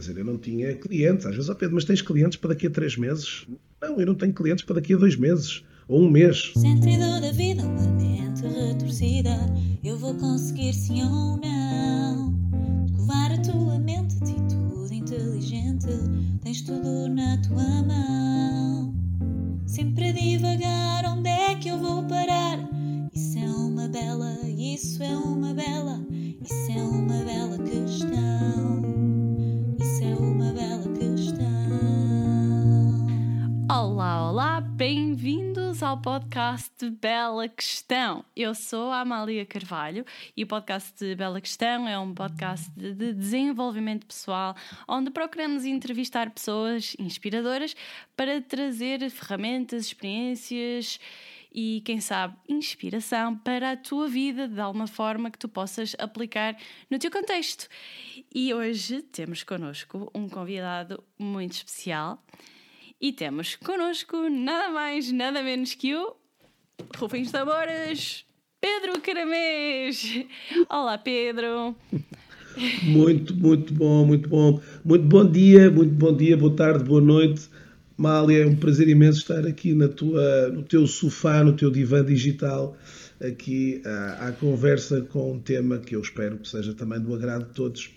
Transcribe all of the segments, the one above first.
dizer, eu não tinha clientes. Às vezes, ó Pedro, mas tens clientes para daqui a três meses? Não, eu não tenho clientes para daqui a dois meses ou um mês. Sentido da vida, uma mente retorcida. Eu vou conseguir sim ou não. Covar a tua mente, atitude inteligente. Tens tudo na tua mão. Sempre a divagar, onde é que eu vou parar? Isso é uma bela, isso é uma bela, isso é uma bela questão. Ao podcast de Bela Questão. Eu sou a Amália Carvalho e o podcast de Bela Questão é um podcast de de desenvolvimento pessoal onde procuramos entrevistar pessoas inspiradoras para trazer ferramentas, experiências e, quem sabe, inspiração para a tua vida de alguma forma que tu possas aplicar no teu contexto. E hoje temos connosco um convidado muito especial. E temos connosco nada mais, nada menos que o Rufem os Tambores, Pedro Caramês. Olá, Pedro. Muito, muito bom, muito bom. Muito bom dia, muito bom dia, boa tarde, boa noite. Mália, é um prazer imenso estar aqui na tua, no teu sofá, no teu divã digital, aqui à, à conversa com um tema que eu espero que seja também do agrado de todos.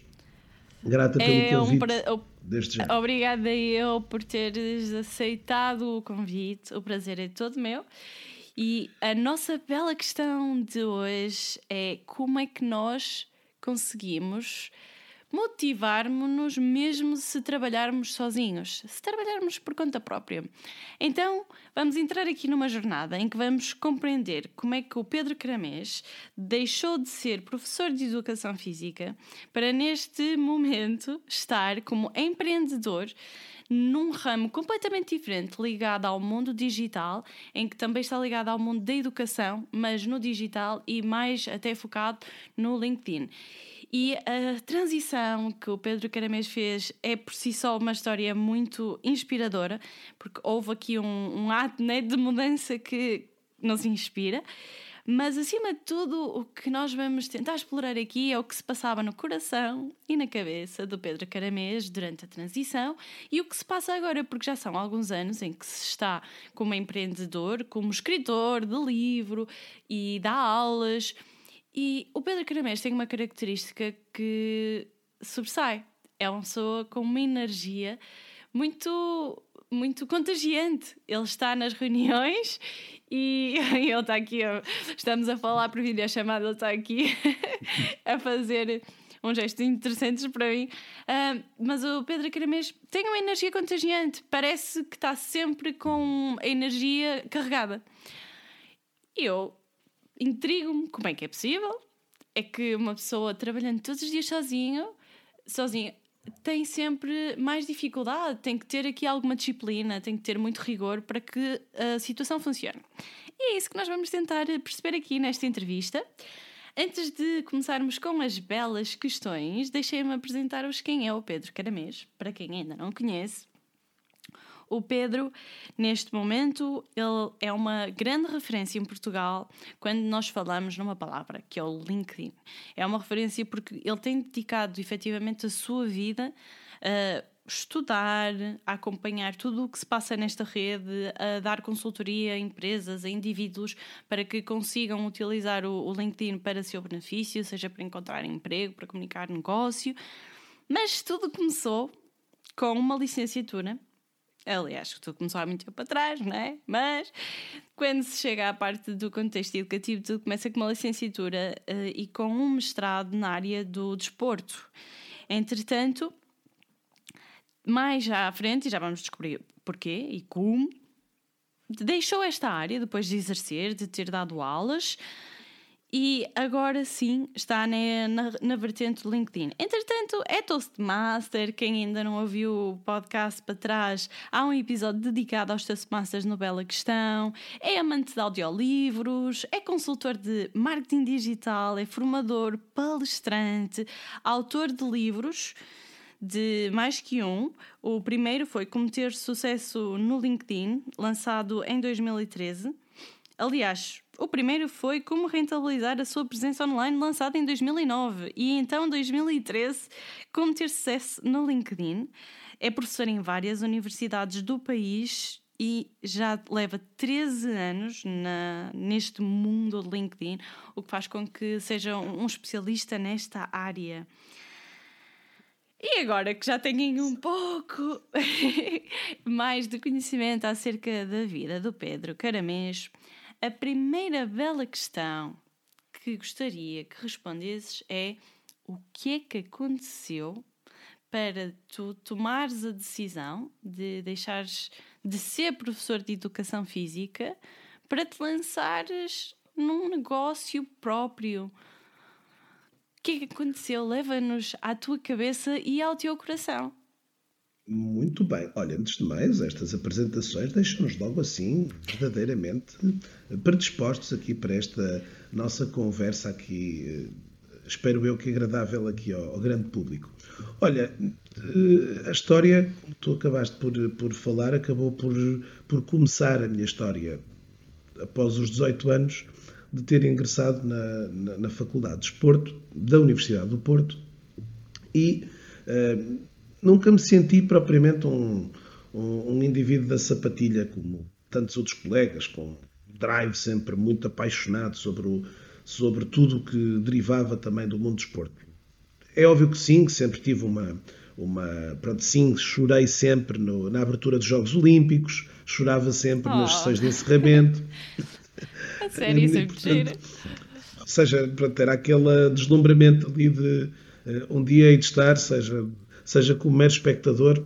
Grata pelo É um convite pra- Obrigada eu por teres aceitado o convite. O prazer é todo meu. E a nossa bela questão de hoje é como é que nós conseguimos motivar-nos mesmo se trabalharmos sozinhos, se trabalharmos por conta própria. Então, vamos entrar aqui numa jornada em que vamos compreender como é que o Pedro Caramês deixou de ser professor de educação física para neste momento estar como empreendedor num ramo completamente diferente, ligado ao mundo digital, em que também está ligado ao mundo da educação, mas no digital e mais até focado no LinkedIn. E a transição que o Pedro Caramês fez é por si só uma história muito inspiradora, porque houve aqui um, um ato né, de mudança que nos inspira. Mas acima de tudo, o que nós vamos tentar explorar aqui é o que se passava no coração e na cabeça do Pedro Caramês durante a transição e o que se passa agora, porque já são alguns anos em que se está como empreendedor, como escritor de livro e dá aulas. E o Pedro Caramês tem uma característica que sobressai. É uma pessoa com uma energia muito, muito contagiante. Ele está nas reuniões e ele está aqui, estamos a falar por videochamada, ele está aqui a fazer uns gestos interessantes para mim. Ah, mas o Pedro Caramês tem uma energia contagiante, parece que está sempre com a energia carregada. E eu intrigo-me como é que é possível. É que uma pessoa trabalhando todos os dias sozinho, sozinha, tem sempre mais dificuldade, tem que ter aqui alguma disciplina, tem que ter muito rigor para que a situação funcione. E é isso que nós vamos tentar perceber aqui nesta entrevista. Antes de começarmos com as belas questões, deixem-me apresentar-vos quem é o Pedro Caramês, para quem ainda não conhece. O Pedro, neste momento, ele é uma grande referência em Portugal quando nós falamos numa palavra, que é o LinkedIn. É uma referência porque ele tem dedicado efetivamente a sua vida a estudar, a acompanhar tudo o que se passa nesta rede, a dar consultoria a empresas, a indivíduos, para que consigam utilizar o, o LinkedIn para seu benefício, seja para encontrar emprego, para comunicar negócio. Mas tudo começou com uma licenciatura Aliás, tudo começou há muito tempo atrás, não é? Mas quando se chega à parte do contexto educativo, tudo começa com uma licenciatura eh, e com um mestrado na área do desporto. Entretanto, mais à frente, e já vamos descobrir porquê e como, deixou esta área depois de exercer, de ter dado aulas. E agora sim está na, na, na vertente do LinkedIn. Entretanto, é Toastmaster. Quem ainda não ouviu o podcast para trás, há um episódio dedicado aos Toastmasters no Bela Questão. É amante de audiolivros, é consultor de marketing digital, é formador, palestrante, autor de livros de mais que um. O primeiro foi Como Ter Sucesso no LinkedIn, lançado em 2013. Aliás, o primeiro foi Como Rentabilizar a Sua Presença Online, lançado em 2009, e então 2013, Como Ter Sucesso no LinkedIn. É professor em várias universidades do país e já leva 13 anos na, neste mundo de LinkedIn, o que faz com que seja um especialista nesta área. E agora que já têm um pouco mais de conhecimento acerca da vida do Pedro Caramês, a primeira bela questão que gostaria que respondesses é o que é que aconteceu para tu tomares a decisão de deixares de ser professor de educação física para te lançares num negócio próprio. O que é que aconteceu? Leva-nos à tua cabeça e ao teu coração. Muito bem. Olha, antes de mais, estas apresentações deixam-nos logo assim, verdadeiramente predispostos aqui para esta nossa conversa aqui, eh, espero eu que agradável aqui ao, ao grande público. Olha, eh, a história, tu acabaste por, por falar, acabou por, por começar a minha história após os 18 anos de ter ingressado na, na, na Faculdade de Esporto da Universidade do Porto e uh, nunca me senti propriamente um, um, um, indivíduo da sapatilha, como tantos outros colegas, com drive sempre muito apaixonado sobre, o, sobre tudo o que derivava também do mundo do esporte. É óbvio que sim, que sempre tive uma. uma pronto, sim, chorei sempre no, na abertura dos Jogos Olímpicos, chorava sempre oh. nas sessões de encerramento. A sério, isso é mentira. Ou seja, pronto, era aquele deslumbramento ali de uh, um dia hei de estar, seja seja como mero espectador,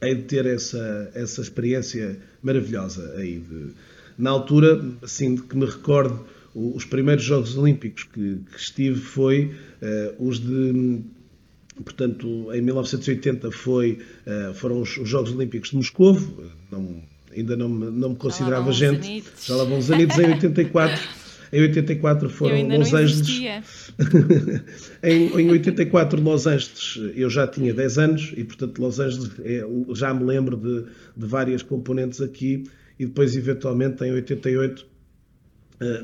hei de ter essa, essa experiência maravilhosa aí. De, na altura, assim, de que me recordo, os primeiros Jogos Olímpicos que, que estive foi uh, os de portanto, em 1980 foi, uh, foram os, os, Jogos Olímpicos de Moscou, não, ainda não me, não me considerava gente, já lá vão os anitos em 84 Em 84 foram Los Angeles. em, em 84, Los Angeles, eu já tinha 10 anos e, portanto, Los Angeles é, já me lembro de, de várias componentes aqui. E depois, eventualmente, em 88, eh,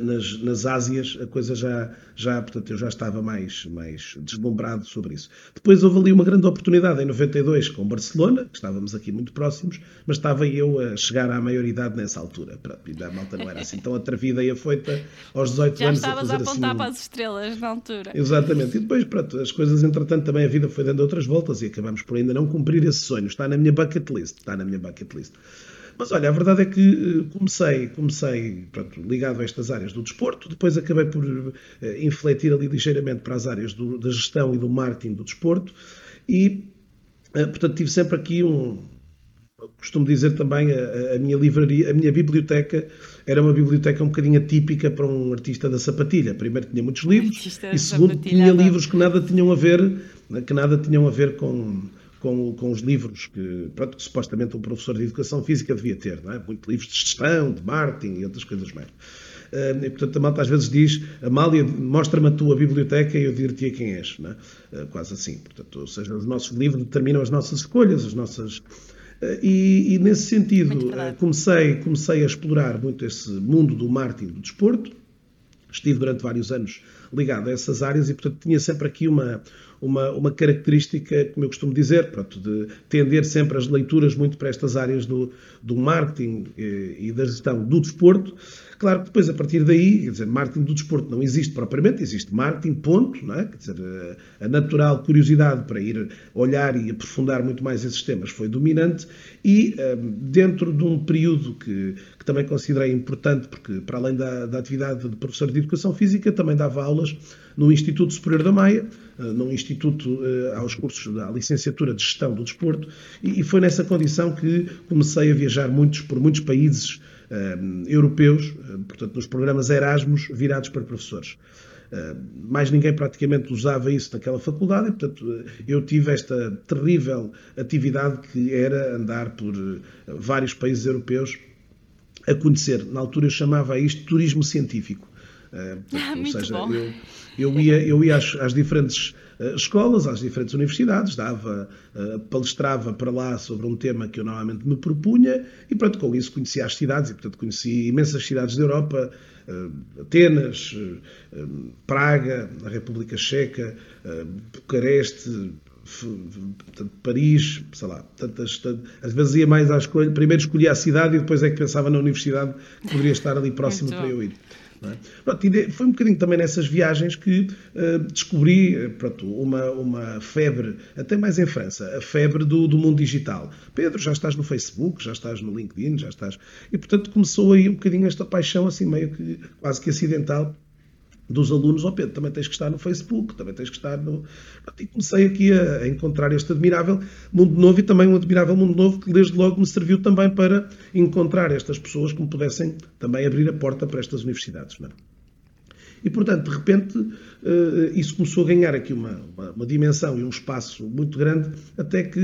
nas, nas Ásias, a coisa já, já, portanto, eu já estava mais, mais deslumbrado sobre isso. Depois houve ali uma grande oportunidade em 92 com Barcelona, que estávamos aqui muito próximos, mas estava eu a chegar à maioridade nessa altura. E a malta não era assim tão atrevida e afoita aos 18 já anos. Já estavas a, a apontar assim, para as estrelas na altura. Exatamente. E depois, pronto, as coisas, entretanto, também a vida foi dando outras voltas e acabamos por ainda não cumprir esse sonho. Está na minha bucket list. Está na minha bucket list. Mas olha, a verdade é que eh, comecei, comecei pronto, ligado a estas áreas do desporto, depois acabei por uh, infletir ali ligeiramente para as áreas do, da gestão e do marketing do desporto e, uh, portanto, tive sempre aqui um. Costumo dizer também, a, a, minha livraria, a minha biblioteca era uma biblioteca um bocadinho atípica para um artista da sapatilha. Primeiro tinha muitos livros e segundo tinha livros que nada tinham a ver, que nada tinham a ver com, com, com os livros que, pronto, que supostamente um professor de educação física devia ter, não é? Muitos livros de gestão, de marketing e outras coisas mais. Uh, e, portanto, a malta às vezes diz, Amália, mostra-me a tua biblioteca e eu dir-te quem és. Não é? uh, quase assim. Portanto, ou seja, os nossos livros determinam as nossas escolhas, as nossas... Uh, e, e, nesse sentido, comecei, comecei a explorar muito esse mundo do marketing do desporto. Estive durante vários anos ligado a essas áreas e, portanto, tinha sempre aqui uma, uma, uma característica, como eu costumo dizer, pronto, de tender sempre as leituras muito para estas áreas do, do marketing e, eh, e da gestão do desporto. Claro que depois, a partir daí, quer dizer, marketing do desporto não existe propriamente, existe marketing, ponto, não é? Quer dizer, a, a natural curiosidade para ir olhar e aprofundar muito mais esses temas foi dominante e ehm, dentro de um período que também considerei importante, porque para além da, da atividade de professor de Educação Física, também dava aulas no Instituto Superior da Maia, eh, num instituto eh, aos cursos da licenciatura de Gestão do Desporto, e foi nessa condição que comecei a viajar muitos, por muitos países uh, europeus, portanto, nos programas Erasmus virados para professores. Mais ninguém praticamente usava isso naquela faculdade e, portanto, eu tive esta terrível atividade que era andar por vários países europeus a conhecer. Na altura eu chamava isto turismo científico. Uh, ou seja, eu, eu, ia, eu ia às, às diferentes uh, escolas, às diferentes universidades, dava, uh, palestrava para lá sobre um tema que eu normalmente me propunha e, pronto, com isso conhecia as cidades e, portanto, conheci imensas cidades da Europa, Atenas, Praga, a República Checa, Bucareste, Paris, sei lá, tantas, tantas, às vezes ia mais à escolha, primeiro escolhia a cidade e depois é que pensava na universidade que poderia estar ali próximo para eu ir. É? Pronto, foi um bocadinho também nessas viagens que uh, descobri eh, pronto, uma, uma febre, até mais em França, a febre do, do mundo digital. Pedro, já estás no Facebook, já estás no LinkedIn, já estás. E portanto começou aí um bocadinho esta paixão, assim meio que quase que acidental, dos alunos, ó oh Pedro, também tens que estar no Facebook, também tens que estar no. E comecei aqui a, encontrar este admirável mundo novo e também um admirável mundo novo que desde logo me serviu também para encontrar estas pessoas que me pudessem também abrir a porta para estas universidades. Não é? E, portanto, de repente, eh, isso começou a ganhar aqui uma, uma, uma, dimensão e um espaço muito grande, até que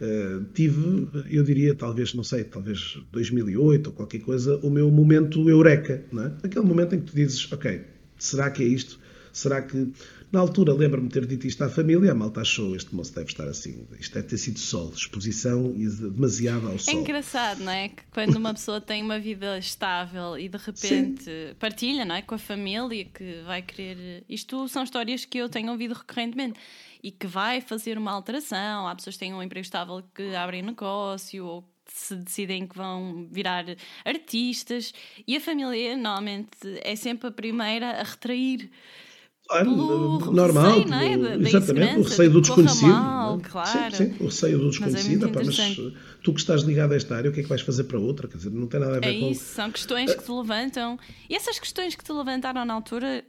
uh, tive, eu diria, talvez, não sei, talvez 2008 ou qualquer coisa, o meu momento eureka. Não é? Aquele momento em que tu dizes, ok, será que é isto? Será que. Na altura, lembro-me de ter dito isto à família, a malta achou este moço deve estar assim. Isto deve ter sido sol, exposição demasiado ao sol. É engraçado, não é? Que quando uma pessoa tem uma vida estável e de repente Sim. partilha, não é? Com a família que vai querer. Isto são histórias que eu tenho ouvido recorrentemente e que vai fazer uma alteração. Há pessoas que têm um emprego estável que abrem negócio ou se decidem que vão virar artistas e a família normalmente é sempre a primeira a retrair. Pelo normal, receio, é? da, exatamente, o receio do desconhecido. Mal, é? claro. sim, sim, o receio do é desconhecido. Mas, é mas, tu que estás ligado a esta área, o que é que vais fazer para outra? Quer dizer, não tem nada a ver é com. É isso, são questões que te levantam. E essas questões que te levantaram na altura,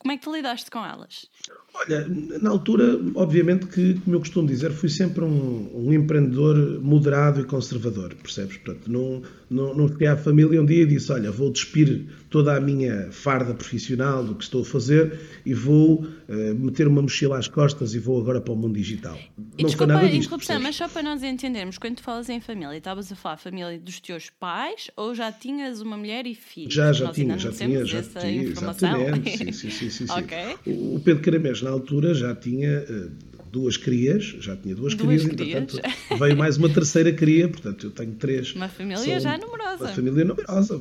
como é que tu lidaste com elas? Olha, na altura, obviamente que, como eu costumo dizer, fui sempre um, um empreendedor moderado e conservador, percebes? Portanto, não, não, não fiquei à família um dia e disse, olha, vou despir toda a minha farda profissional do que estou a fazer e vou uh, meter uma mochila às costas e vou agora para o mundo digital. E não desculpa a interrupção, mas só para nós entendermos, quando tu falas em família, estavas a falar família dos teus pais ou já tinhas uma mulher e filhos? Já, já tinha, já tinha, já tinha, exatamente. sim, sim, sim, sim, sim. okay. O Pedro Na altura, já tinha... Uh, duas crias, já tinha duas, duas crias, crias. entretanto veio mais uma terceira cria, portanto eu tenho três. Uma família já numerosa. Uma família numerosa.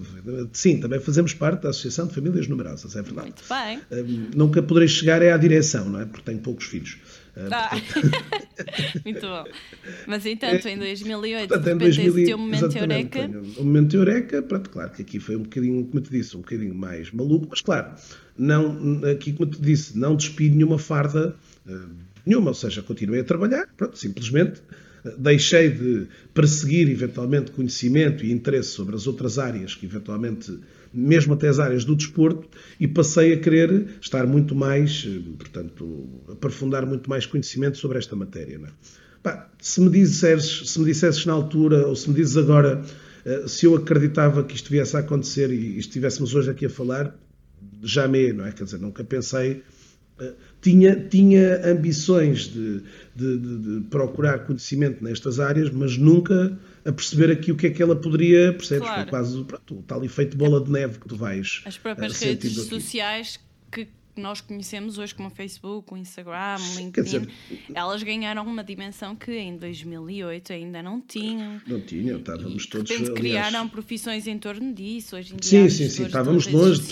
Sim, também fazemos parte da Associação de Famílias Numerosas, é verdade. Muito bem. Um, nunca poderei chegar é à direção, não é? Porque tenho poucos filhos. Ah. Muito bom. Mas então, em 2008, portanto, de repente, 2000, esse teu momento eureka. O momento eureka, pronto, claro que aqui foi um bocadinho, como te disse, um bocadinho mais maluco, mas claro, não, aqui, como te disse, não despido nenhuma farda. Uh, nenhuma, ou seja, continuei a trabalhar, pronto, simplesmente eh, deixei de perseguir eventualmente conhecimento e interesse sobre as outras áreas que eventualmente, mesmo até as áreas do desporto, e passei a querer estar muito mais, eh, portanto, aprofundar muito mais conhecimento sobre esta matéria. É? se, me disseres, se me dissesses na altura, ou se me dizes agora, eh, se eu acreditava que isto viesse a acontecer e estivéssemos hoje aqui a falar, jamais, não é? Quer dizer, nunca pensei tinha, tinha ambições de, de, de, de, procurar conhecimento nestas áreas, mas nunca a perceber aqui o que é que ela poderia, percebes? Claro. Foi quase pronto, o tal efeito bola de neve que tu vais. As próprias redes sociais que nós conhecemos hoje, como o Facebook, o Instagram, o LinkedIn, dizer, elas ganharam uma dimensão que em 2008 ainda não tinham. Não tinham, estávamos e, todos. Repente, criaram profissões em torno disso. Hoje em dia, sim, sim, sim, estávamos longe de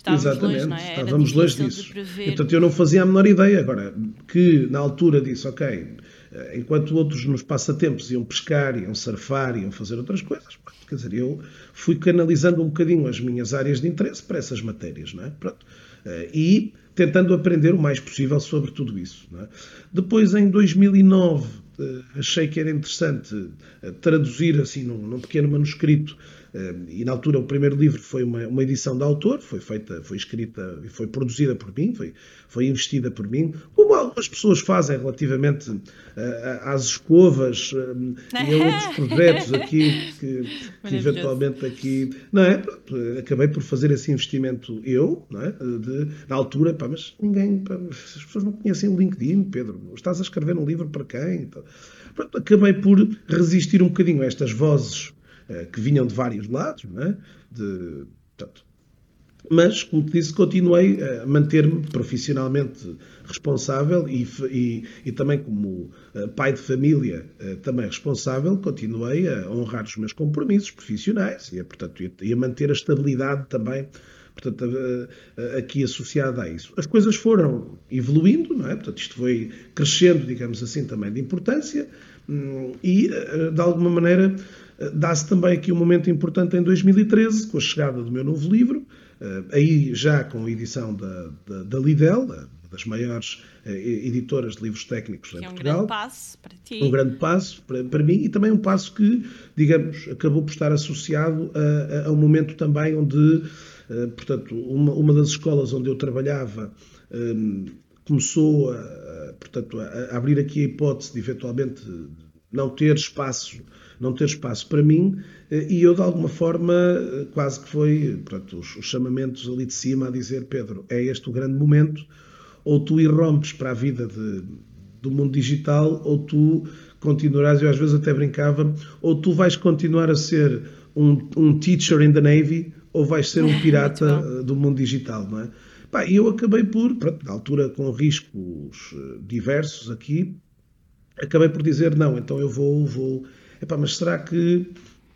Estávamos Exatamente, longe, é? estávamos longe disso. Portanto, eu não fazia a menor ideia. Agora, que na altura disse, ok, eh, enquanto outros nos passatempos iam pescar, iam surfar, iam fazer outras coisas, quer dizer, eu fui canalizando um bocadinho as minhas áreas de interesse para essas matérias, não é? Pronto. Eh, e tentando aprender o mais possível sobre tudo isso. É? Depois, em 2009, eh, achei que era interessante traduzir assim num, num pequeno manuscrito e na altura o primeiro livro foi uma, uma edição de autor, foi feita, foi escrita e foi produzida por mim, foi, foi investida por mim, como algumas pessoas fazem relativamente uh, às escovas uh, e a outros projetos aqui que, que eventualmente aqui, não é? Acabei por fazer esse investimento eu, não é? De, na altura, pá, mas ninguém, pá, as pessoas não conhecem o LinkedIn, Pedro, estás a escrever um livro para quem? Então, pronto, acabei por resistir um bocadinho a estas vozes eh, que vinham de vários lados, é? de, portanto, mas, como te disse, continuei a manter-me profissionalmente responsável e, e, e, também como eh, pai de família eh, também responsável, continuei a honrar os meus compromissos profissionais e, portanto, e a manter a estabilidade também portanto, aqui associada a isso. As coisas foram evoluindo, não é? Portanto, isto foi crescendo, digamos assim, também de importância hum, e, eh, de alguma maneira, dá-se também aqui um momento importante em 2013, com a chegada do meu novo livro, aí já com a edição da, da, da Lidl, das maiores uh, editoras de livros técnicos que em é um Portugal. grande passo para ti. Um grande passo para, para, mim e também um passo que, digamos, acabou por estar associado a, a, a um momento também onde, uh, portanto, uma, uma das escolas onde eu trabalhava um, começou a, portanto, a, abrir aqui a hipótese de eventualmente não ter espaço não ter espaço para mim eh, e eu de alguma forma quase que foi portanto, os, os chamamentos ali de cima a dizer Pedro é este o grande momento ou tu irrompes para a vida de, do mundo digital, ou tu continuarás, eu às vezes até brincava, ou tu vais continuar a ser um, um teacher in the Navy, ou vais ser um pirata do mundo digital, não é? Pá, eu acabei por, pronto, na altura com riscos eh, diversos aqui, acabei por dizer, não, então eu vou, vou... Epá, mas será que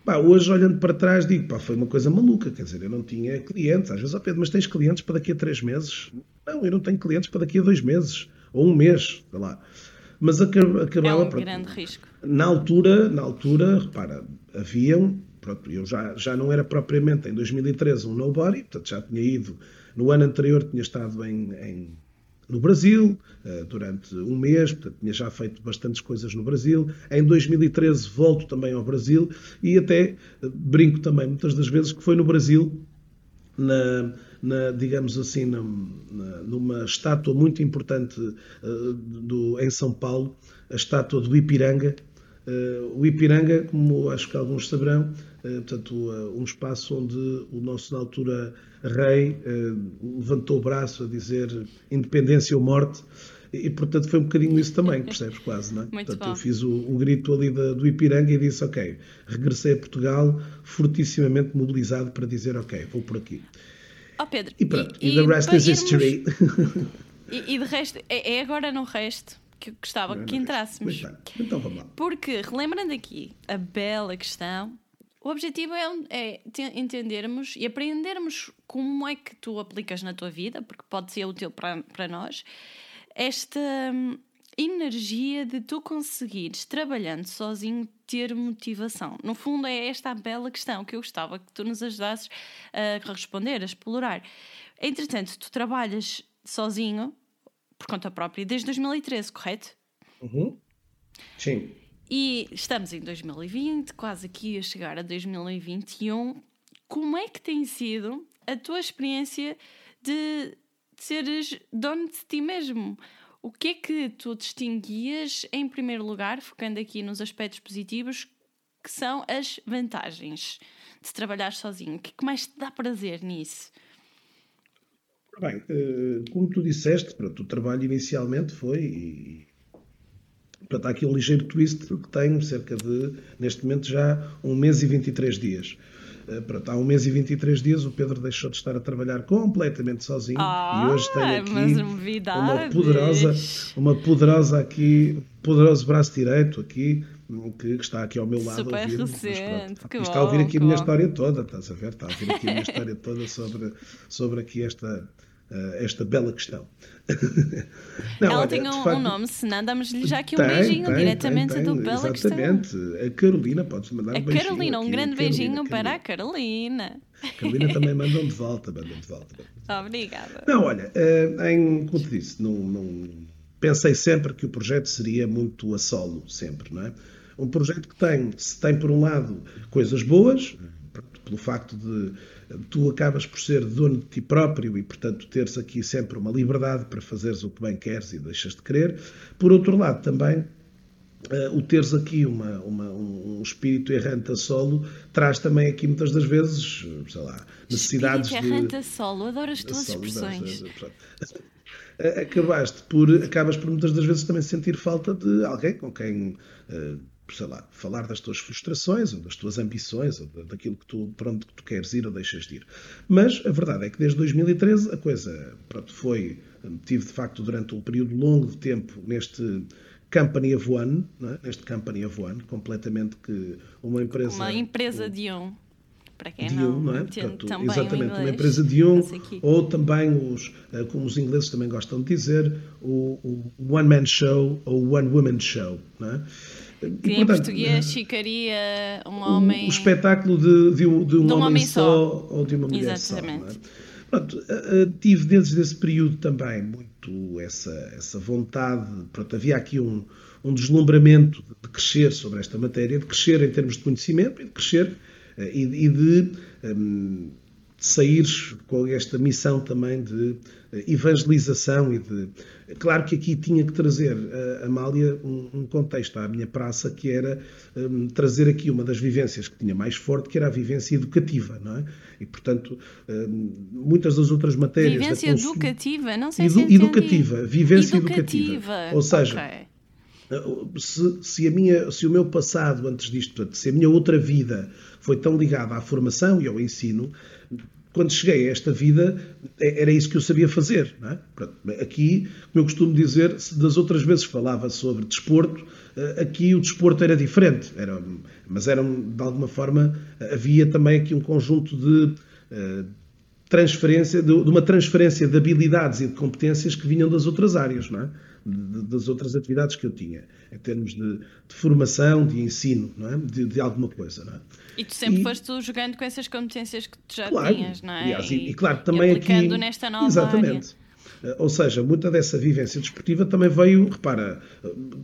Pá, hoje, olhando para trás, digo, pá, foi uma coisa maluca, quer dizer, eu não tinha clientes. Às vezes, ó oh Pedro, mas tens clientes para daqui a três meses? Não, eu não tenho clientes para daqui a dois meses, ou um mês, sei lá. Mas acabava... É um pronto, grande risco. Na altura, na altura, repara, haviam, pronto, eu já, já não era propriamente, em 2013, um nobody, portanto já tinha ido, no ano anterior tinha estado em, em no Brasil eh, durante um mês, portanto, tinha já feito bastantes coisas no Brasil. Em 2013 volto também ao Brasil e até eh, brinco também muitas das vezes que foi no Brasil, na, na digamos assim, na, na, numa estátua muito importante uh, do, em São Paulo, a estátua do Ipiranga. Uh, o Ipiranga, como acho que alguns saberão, portanto, um espaço onde o nosso, na altura, rei eh, levantou o braço a dizer independência ou morte. E, portanto, foi um bocadinho isso também, percebes quase, não é? Muito portanto, bom. eu fiz o, o grito ali da, do Ipiranga e disse, ok, regressei a Portugal fortissimamente mobilizado para dizer, ok, vou por aqui. Oh, Pedro, E pronto, e, e the rest is irmos- history. E, e de resto, é, é agora no resto que eu gostava que entrássemos. Bem, então vamos lá. Porque, relembrando aqui a bela questão, o objetivo é, é te- entendermos e aprendermos como é que tu aplicas na tua vida, porque pode ser útil para, para nós, esta hum, energia de tu conseguires, trabalhando sozinho, ter motivação. No fundo, é esta a bela questão que eu gostava que tu nos ajudasses a responder, a explorar. Entretanto, tu trabalhas sozinho, por conta própria, desde 2013, correto? Uhum. Sim. E estamos em 2020, quase aqui a chegar a 2021. Como é que tem sido a tua experiência de, seres dono de ti mesmo? O que é que tu distinguias, em primeiro lugar, focando aqui nos aspectos positivos, que são as vantagens de trabalhar sozinho? O que é que mais te dá prazer nisso? Bem, eh, como tu disseste, pronto, o trabalho inicialmente foi. E, portanto, há aqui um ligeiro twist que tenho cerca de, neste momento, já um mês e 23 dias. Eh, Pronto, há um mês e 23 dias o Pedro deixou de estar a trabalhar completamente sozinho Ah, e hoje tem aqui mas uma poderosa, uma poderosa aqui, poderoso braço direito aqui que, que está aqui ao meu lado Super a ouvir recente, que está a ouvir aqui a minha bom. história toda, estás a ver? Está a ouvir aqui a minha história toda sobre, sobre aqui esta, esta bela questão. Não, Ela olha, tem um, facto, um nome, se não, damos-lhe já aqui um tem, beijinho tem, diretamente tem, do Bela Questão. Exatamente. A Carolina, podes mandar A um beijinho. Carolina, um aqui, grande Carolina, beijinho para a Carolina. Carolina. Carolina também mandam de volta, mandam de volta. Obrigada. Não, olha, eh, em, como te disse, não, não- pensei sempre que o projeto seria muito a solo, sempre, não é? Um projeto que tem, se tem por um lado coisas boas, pelo facto de eh, tu acabas por ser dono de ti próprio e, portanto, teres aqui sempre uma liberdade para fazeres o que bem queres e deixas de querer. Por outro lado, também eh, o teres aqui uma, uma- um espírito errante a solo traz também aqui muitas das vezes, sei lá, necessidades Espírito de errante a solo, adoro as tuas Solo, expressões. acabaste por acabas por muitas das vezes também sentir falta de alguém com quem eh, sei lá, falar das tuas frustrações ou das tuas ambições ou daquilo que tu, para onde tu queres ir ou deixas de ir. Mas a verdade é que desde 2013 a coisa pronto, foi, tive de facto durante um período longo de tempo neste company of one, é? neste company of one, completamente que uma empresa... Uma empresa de um. Para quem de um, não é? Portanto, exatamente, uma empresa de um, ou também os, eh, como os ingleses também gostam de dizer, o, o one man show ou one woman show, não é? Que e, em português ficaria um homem. O, o espetáculo de, de, um, de um, de um homem, homem, só ou de uma mulher Exatamente. só. É? Pronto, tive desde esse período também muito essa, essa vontade. Pronto, havia aqui um, um deslumbramento de crescer sobre esta matéria, de crescer em termos de conhecimento e de crescer eh, e, e de. Um, saíres com esta missão também de eh, evangelização e de. Claro que aqui tinha que trazer, a Amália, um, um contexto à minha praça que era um, trazer aqui uma das vivências que tinha mais forte, que era a vivência educativa, não é? E, portanto, um, muitas das outras matérias. Vivência educativa? Não sei Edu se Educativa, vivência educativa. educativa. Ou seja. Okay. Se, se, a minha, se o meu passado antes disto, portanto, se a minha outra vida foi tão ligada à formação e ao ensino, quando cheguei a esta vida, é, era isso que eu sabia fazer. É? Aqui, como eu costumo dizer, das outras vezes falava sobre desporto, eh, aqui o desporto era diferente. Era, mas era, de alguma forma, havia também aqui um conjunto de uh, transferência, de, uma transferência de habilidades e de competências que vinham das outras áreas, não é? De, das outras atividades que eu tinha, em termos de, de formação, de ensino, não é? de, de alguma coisa. Não é? E tu sempre e, foste jogando com essas competências que tu já claro, tinhas, não é? Aliás, e, e, claro, também e aplicando aqui. nesta nova Exatamente. Área. Ou seja, muita dessa vivência desportiva também veio, repara,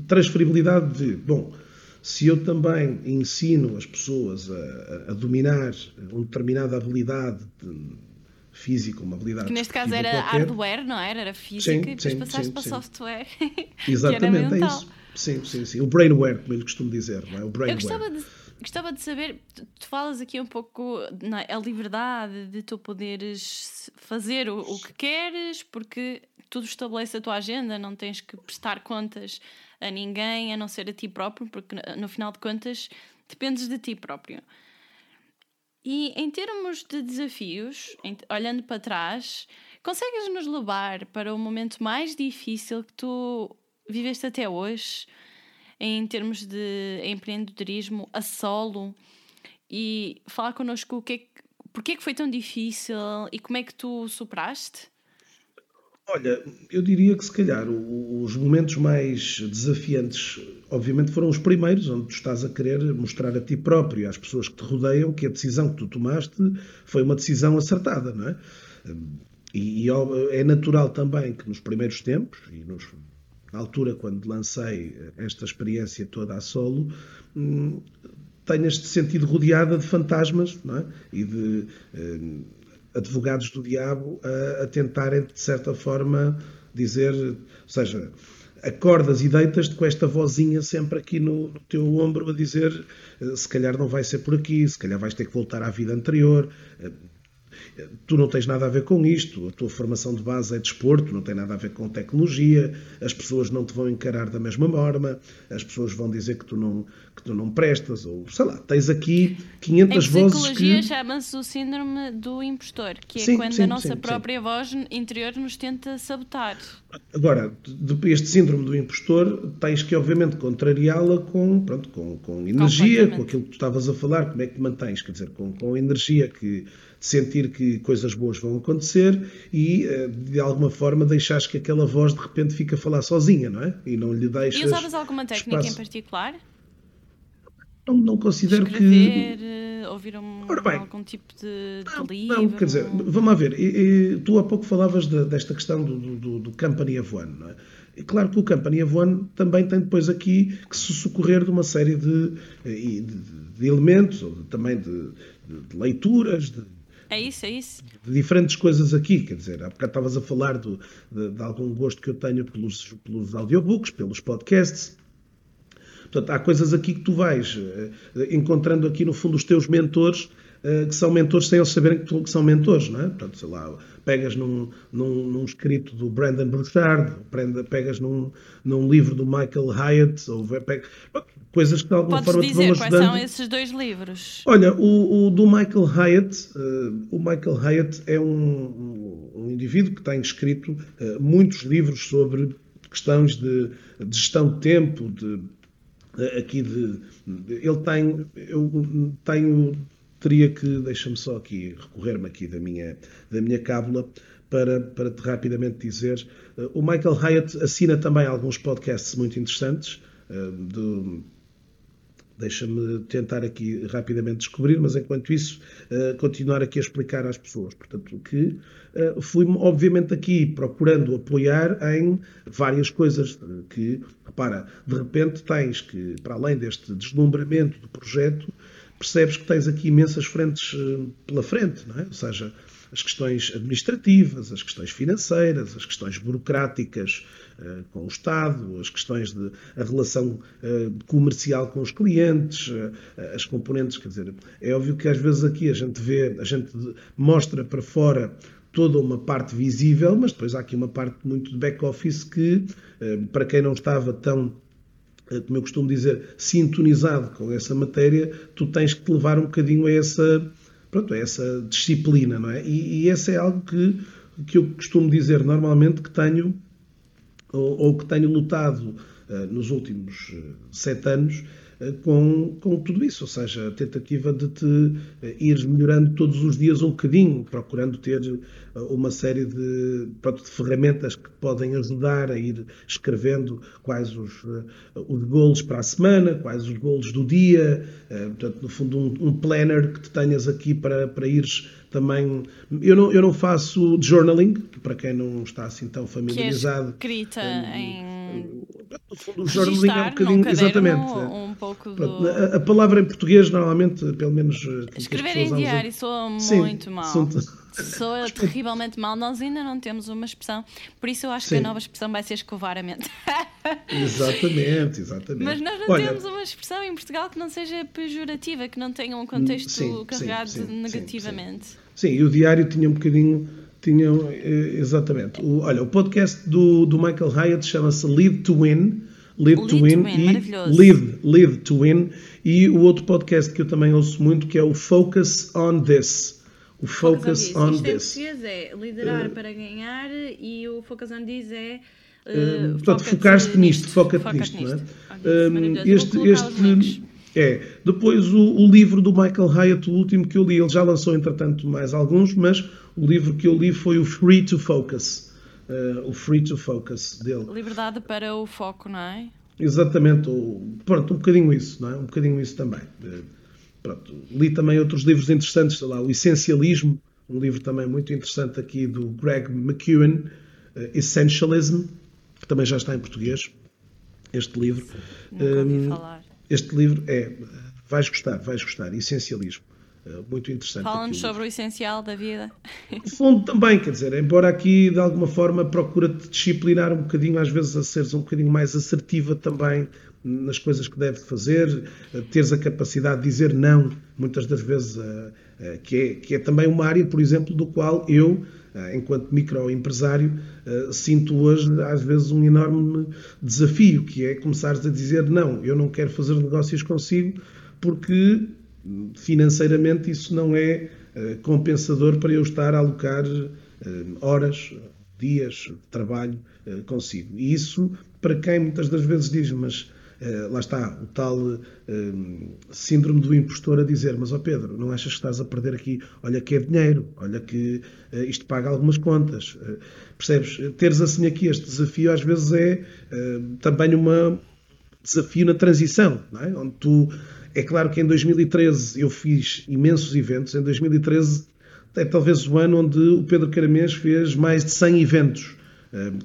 transferibilidade de, bom, se eu também ensino as pessoas a, a dominar uma determinada habilidade de, física, uma habilidade. Que neste caso era qualquer. hardware, não era? Era física sim, e depois sim, passaste sim, para software. Exatamente, é isso. Sim, sim, sim. O brainware, como ele costuma dizer, não é? O brainware. Eu gostava de, gostava de saber, tu falas aqui um pouco na a liberdade de tu poderes fazer o, o que queres, porque tudo estabelece a tua agenda, não tens que prestar contas a ninguém, a não ser a ti próprio, porque no final de contas dependes de ti próprio. E em termos de desafios, olhando para trás, consegues nos levar para o momento mais difícil que tu viveste até hoje, em termos de empreendedorismo a solo, e falar connosco o que é que, é que foi tão difícil e como é que tu superaste? Olha, eu diria que se calhar os momentos mais desafiantes, obviamente, foram os primeiros, onde tu estás a querer mostrar a ti próprio às pessoas que te rodeiam que a decisão que tu tomaste foi uma decisão acertada, não é? E, é natural também que nos primeiros tempos, e nos, na altura quando lancei esta experiência toda a solo, hum, tenhas-te sentido rodeada de fantasmas, não é? E de hum, advogados do diabo a, a tentarem, de certa forma, dizer, ou seja, acordas e deitas-te com esta vozinha sempre aqui no, no, teu ombro a dizer se calhar não vai ser por aqui, se calhar vais ter que voltar à vida anterior, tu não tens nada a ver com isto, a tua formação de base é desporto, não tem nada a ver com tecnologia, as pessoas não te vão encarar da mesma forma, as pessoas vão dizer que tu não, que tu não prestas, ou sei lá, tens aqui 500 vozes. Em psicologia chama-se o síndrome do impostor, que é sim, quando sim, a nossa sim, própria voz interior nos tenta sabotar. Agora, este síndrome do impostor, tens que obviamente contrariá-la com, pronto, com, com energia, com aquilo que tu estavas a falar, como é que te mantens, quer dizer, com, com energia que sentir que coisas boas vão acontecer e, eh, de alguma forma, deixares que aquela voz de repente fique a falar sozinha, não é? E não lhe deixas. E usavas alguma técnica espaço. em particular? Não, não considero Escrever, que. Eh, ouvir um, bem, algum tipo de, de não, livro? Não, quer dizer, vamos ver. E, e, tu há pouco falavas de, desta questão do, do, do Company of One, não é? Claro que o Company of One também tem depois aqui que se socorrer de uma série de, eh, de, de elementos, ou também de, de leituras, de é isso, é isso. De diferentes coisas aqui, quer dizer, há bocado estavas a falar do, de, de, algum gosto que eu tenho pelos, pelos audiobooks, pelos podcasts, Portanto, há coisas aqui que tu vais encontrando aqui no fundo os teus mentores que são mentores sem eles saberem que são mentores, não é? Portanto, sei lá, pegas num, num, num escrito do Brandon Burchard, pegas num, num livro do Michael Hyatt, ou pegas, coisas que de alguma Podes forma dizer te vão ajudando. quais são esses dois livros? Olha, o, o do Michael Hyatt, uh, o Michael Hyatt é um, um indivíduo que tem escrito uh, muitos livros sobre questões de, de gestão de tempo, de, uh, aqui de, de, ele tem, eu tenho, teria que, deixa-me só aqui, recorrer-me aqui da minha, da minha cábula, para, para te rapidamente dizer, o Michael Hyatt assina também alguns podcasts muito interessantes, do Deixa-me tentar aqui rapidamente descobrir, mas enquanto isso, uh, continuar aqui a explicar às pessoas. Portanto, que fui obviamente aqui procurando apoiar em várias coisas que, repara, de repente tens que, para além deste deslumbramento do projeto, percebes que tens aqui imensas frentes uh, pela frente, não é? Ou seja, as questões administrativas, as questões financeiras, as questões burocráticas uh, com o Estado, as questões de a relação uh, comercial com os clientes, uh, as componentes, quer dizer, é óbvio que às vezes aqui a gente vê, a gente mostra para fora toda uma parte visível, mas depois há aqui uma parte muito de back-office que, para quem não estava tão como eu costumo dizer, sintonizado com essa matéria, tu tens que te levar um bocadinho a essa, pronto, essa disciplina, não é? E, e esse é algo que, que eu costumo dizer normalmente que tenho, ou, ou que tenho notado uh, nos últimos uh, sete anos, com, com tudo isso, ou seja, a tentativa de te ir melhorando todos os dias um bocadinho, procurando ter uma série de, pronto, de ferramentas que podem ajudar a ir escrevendo quais os, os goals para a semana, quais os goals do dia, portanto, no fundo, um, um planner que te tenhas aqui para, para ires também. Eu não, eu não faço journaling, para quem não está assim tão familiarizado. Que é escrita em. No fundo, o journaling é um bocadinho. Exatamente. Um pouco Pronto, do... a, a, palavra em português, normalmente, pelo menos. Escrever em diário soa muito mal. São... Soa terrivelmente mal. Nós ainda não temos uma expressão, por isso eu acho Sim. que a nova expressão vai ser escovar a mente. exatamente, exatamente. Mas nós não Olha, temos uma expressão em Portugal que não seja pejorativa, que não tenha um contexto sim, carregado sim, sim, negativamente. Sim, e o diário tinha um bocadinho. Tinha, eh, exatamente. O, olha, o podcast do, do Michael Hyatt chama-se Lead to Win. Lead, to Win, win e Lead, Lead to Win. E o outro podcast que eu também ouço muito que é o Focus on This o Focus, on, on This. Isto em português é liderar uh, para ganhar e o Focus on This é. Uh, portanto, focar-te nisto, foca-te nisto, não é? Um, este, este é. Depois o, o, livro do Michael Hyatt, o último que eu li, ele já lançou entretanto mais alguns, mas o livro que eu li foi o Free to Focus. Uh, o Free to Focus dele. Liberdade para o foco, não é? Exatamente, o, pronto, um bocadinho isso, não é? Um bocadinho isso também. Uh, Pronto, li também outros livros interessantes, sei lá, O Essencialismo, um livro também muito interessante aqui do Greg McEwen, uh, Essentialism, que também já está em português, este livro. Um, falar. Este livro é, vais gostar, vais gostar, Essencialismo. Uh, muito interessante. Fala-nos sobre o essencial da vida. No fundo também, quer dizer, embora aqui de alguma forma procura-te disciplinar um bocadinho, às vezes a seres um bocadinho mais assertiva também nas coisas que deve fazer, teres a capacidade de dizer não, muitas das vezes, que é, que é também uma área, por exemplo, do qual eu, enquanto microempresário, sinto hoje, às vezes, um enorme desafio, que é começares a dizer não, eu não quero fazer negócios consigo, porque financeiramente isso não é compensador para eu estar a alocar horas, dias de trabalho consigo. E isso, para quem muitas das vezes diz, mas eh, lá está, o tal síndrome do impostor a dizer: Mas, ó oh Pedro, não achas que estás a perder aqui? Olha que é dinheiro, olha que isto paga algumas contas. percebes? Teres assim aqui este desafio, às vezes é também um desafio na transição, é? onde tu. É claro que em 2013 eu fiz imensos eventos, em 2013 é talvez o ano onde o Pedro Caramês fez mais de 100 eventos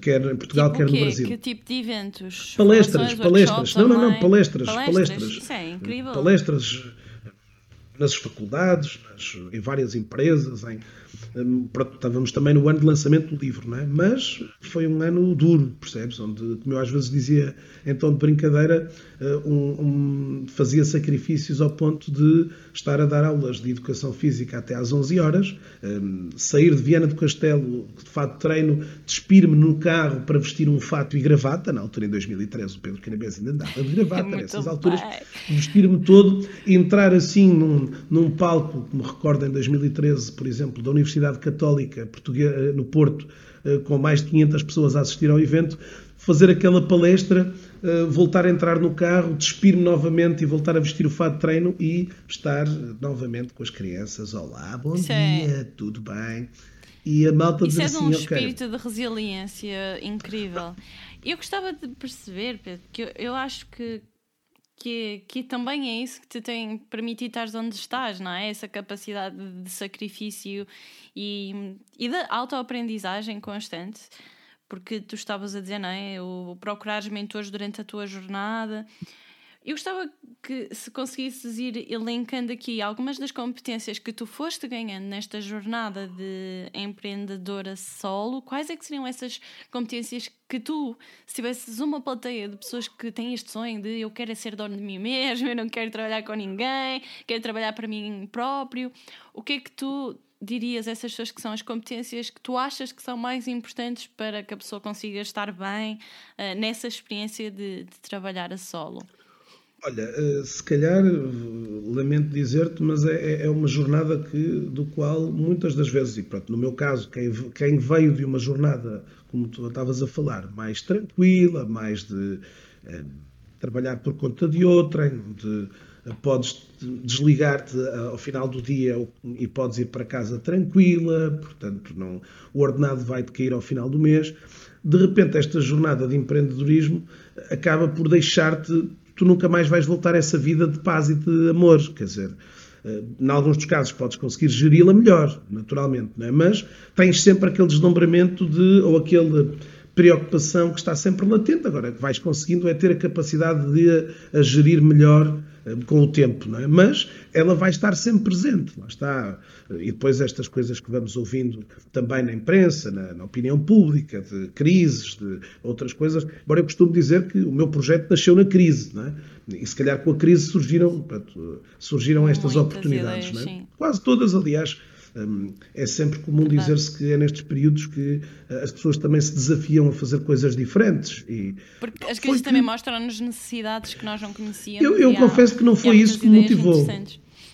quer em Portugal, tipo quer no Brasil. Que tipo de eventos? Palestras, palestras. Não, não, não, palestras. Palestras, palestras. Isso é incrível. Palestras. nas faculdades, nas, em várias empresas, em, um, estávamos também no ano de lançamento do livro, não é? mas foi um ano duro, percebes? Onde, como eu às vezes dizia em tom de brincadeira, uh, um, um, fazia sacrifícios ao ponto de estar a dar aulas de educação física até às 11 horas, um, sair de Viana do Castelo de fato treino, despir-me no carro para vestir um fato e gravata, na altura em 2013 o Pedro Canabés ainda andava de gravata, nessas alturas, vestir-me todo entrar assim num, num palco, que me recordo em 2013, por exemplo, da Universidade Católica Portuguesa, no Porto, eh, com mais de 500 pessoas a assistir ao evento, fazer aquela palestra, eh, voltar a entrar no carro, despir-me novamente e voltar a vestir o fato de treino e estar novamente com as crianças. Olá, bom Isso dia, é... tudo bem? E a malta Isso dizer é de um assim, espírito okay. de resiliência incrível. Eu gostava de perceber, Pedro, que eu, eu acho que que, que também é isso que te tem permitido estar onde estás, não é? Essa capacidade de sacrifício e, e de autoaprendizagem constante, porque tu estavas a dizer, não é? O procurares mentores durante a tua jornada. Eu gostava que se conseguisses ir elencando aqui algumas das competências que tu foste ganhando nesta jornada de empreendedora solo. Quais é que seriam essas competências que tu, se tivesses uma plateia de pessoas que têm este sonho de eu quero é ser dono de mim mesmo, eu não quero trabalhar com ninguém, quero trabalhar para mim próprio, o que é que tu dirias essas pessoas que são as competências que tu achas que são mais importantes para que a pessoa consiga estar bem uh, nessa experiência de, de trabalhar a solo? Olha, eh, se calhar, lamento dizer-te, mas é, é, é, uma jornada que, do qual muitas das vezes, e pronto, no meu caso, quem, quem veio de uma jornada, como tu estavas a falar, mais tranquila, mais de é, trabalhar por conta de outrem, de, podes desligar-te ao final do dia e podes ir para casa tranquila, portanto, não, o ordenado vai-te cair ao final do mês. De repente, esta jornada de empreendedorismo acaba por deixar-te tu nunca mais vais voltar a essa vida de paz e de amor. Quer dizer, eh, em alguns dos casos podes conseguir geri-la melhor, naturalmente, é? mas tens sempre aquele deslumbramento de, ou aquele preocupação que está sempre latente. Agora, que vais conseguindo é ter a capacidade de a, a gerir melhor com o tempo, não é? Mas ela vai estar sempre presente, lá está. E depois estas coisas que vamos ouvindo também na imprensa, na, na opinião pública, de crises, de outras coisas. Embora eu costumo dizer que o meu projeto nasceu na crise, não é? E se calhar com a crise surgiram, portanto, surgiram estas Muitas oportunidades, ideias, não é? Quase todas, aliás é sempre comum dizer-se que é nestes períodos que eh, as pessoas também se desafiam a fazer coisas diferentes. E Porque as crises que... também mostram-nos necessidades que nós não conhecíamos. Eu, eu confesso que não foi isso que motivou.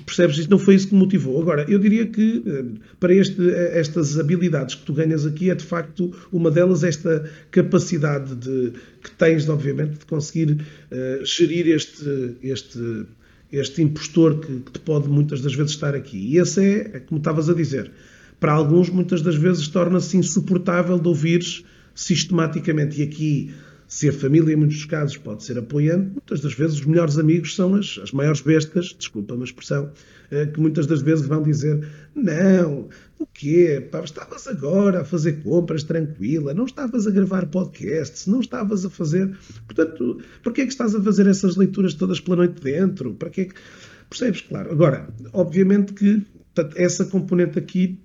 Percebes? Isto não foi isso que motivou. Agora, eu diria que eh, para este, eh, estas habilidades que tu ganhas aqui é de facto uma delas esta capacidade de, que tens, obviamente, de conseguir uh, gerir este, este este impostor que, que te pode muitas das vezes estar aqui. E esse é, é como estavas a dizer, para alguns muitas das vezes torna-se insuportável de ouvires sistematicamente. E aqui, se a família em muitos casos pode ser apoiante, muitas das vezes os melhores amigos são as, as maiores bestas, desculpa a expressão, eh, que muitas das vezes vão dizer: Não, o quê? Pá, estavas agora a fazer compras tranquila, não estavas a gravar podcasts, não estavas a fazer. Portanto, porquê é que estás a fazer essas leituras todas pela noite dentro? Para que Percebes? Claro. Agora, obviamente que portanto, essa componente aqui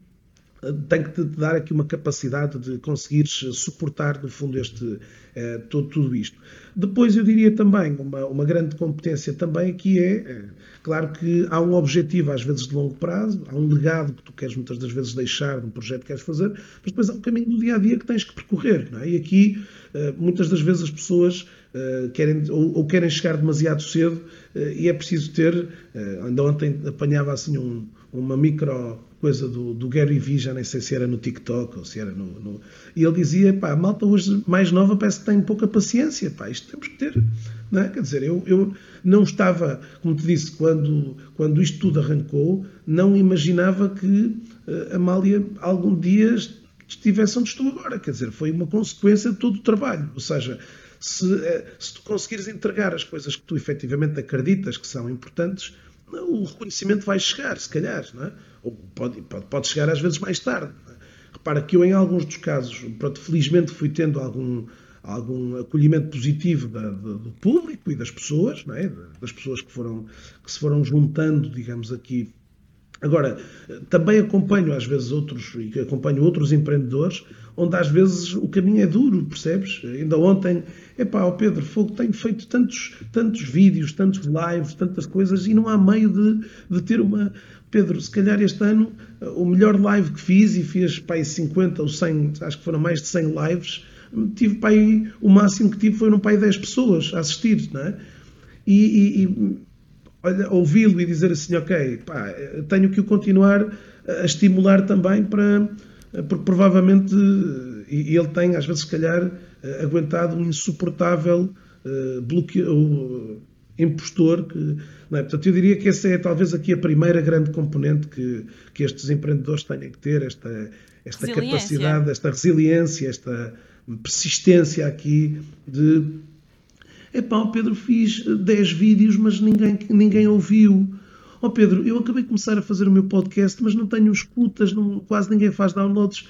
tem que te dar aqui uma capacidade de conseguires suportar, no fundo, este, eh, todo, tudo isto. Depois, eu diria também, uma, uma grande competência também aqui é, eh, claro que há um objetivo, às vezes, de longo prazo, há um legado que tu queres muitas das vezes deixar de um projeto que queres fazer, mas depois há um caminho do dia-a-dia -dia que tens que percorrer, é? E aqui, eh, muitas das vezes, as pessoas querem, ou, ou, querem chegar demasiado cedo e é preciso ter, ainda ontem apanhava assim um, uma micro coisa do, do Gary Vee, já nem sei se era no TikTok ou se era no. no... E ele dizia: pá, a malta hoje mais nova parece que tem pouca paciência, pá, isto temos que ter. Não é? Quer dizer, eu, eu não estava, como te disse, quando, quando isto tudo arrancou, não imaginava que uh, a Amália algum dia estivesse onde estou agora. Quer dizer, foi uma consequência de todo o trabalho. Ou seja, se, uh, se tu conseguires entregar as coisas que tu efetivamente acreditas que são importantes, o reconhecimento vai chegar, se calhar, não é? ou pode, pode, pode chegar às vezes mais tarde. É? Repara que eu, em alguns dos casos, pronto, felizmente fui tendo algum, algum acolhimento positivo da, do, do público e das pessoas, não é? das pessoas que, foram, que se foram juntando, digamos aqui, Agora, também acompanho às vezes outros, e acompanho outros empreendedores, onde às vezes o caminho é duro, percebes? Ainda ontem, epá, o Pedro Fogo tenho feito tantos, tantos vídeos, tantos lives, tantas coisas, e não há meio de, de ter uma. Pedro, se calhar este ano, o melhor live que fiz, e fiz para aí 50 ou 100, acho que foram mais de 100 lives, tive para aí, o máximo que tive foi no pai 10 pessoas a assistir, não é? E, e, e ouvi-lo e dizer assim, ok, pá, tenho que o continuar a estimular também para, porque provavelmente ele tem, às vezes, se calhar, aguentado um insuportável uh, bloqueio, impostor. Que, é? Portanto, eu diria que essa é talvez aqui a primeira grande componente que, que estes empreendedores têm que ter, esta, esta capacidade, esta resiliência, esta persistência aqui de Epá, o Pedro fiz 10 vídeos, mas ninguém, ninguém ouviu. Ó oh Pedro, eu acabei de começar a fazer o meu podcast, mas não tenho escutas, não, quase ninguém faz downloads.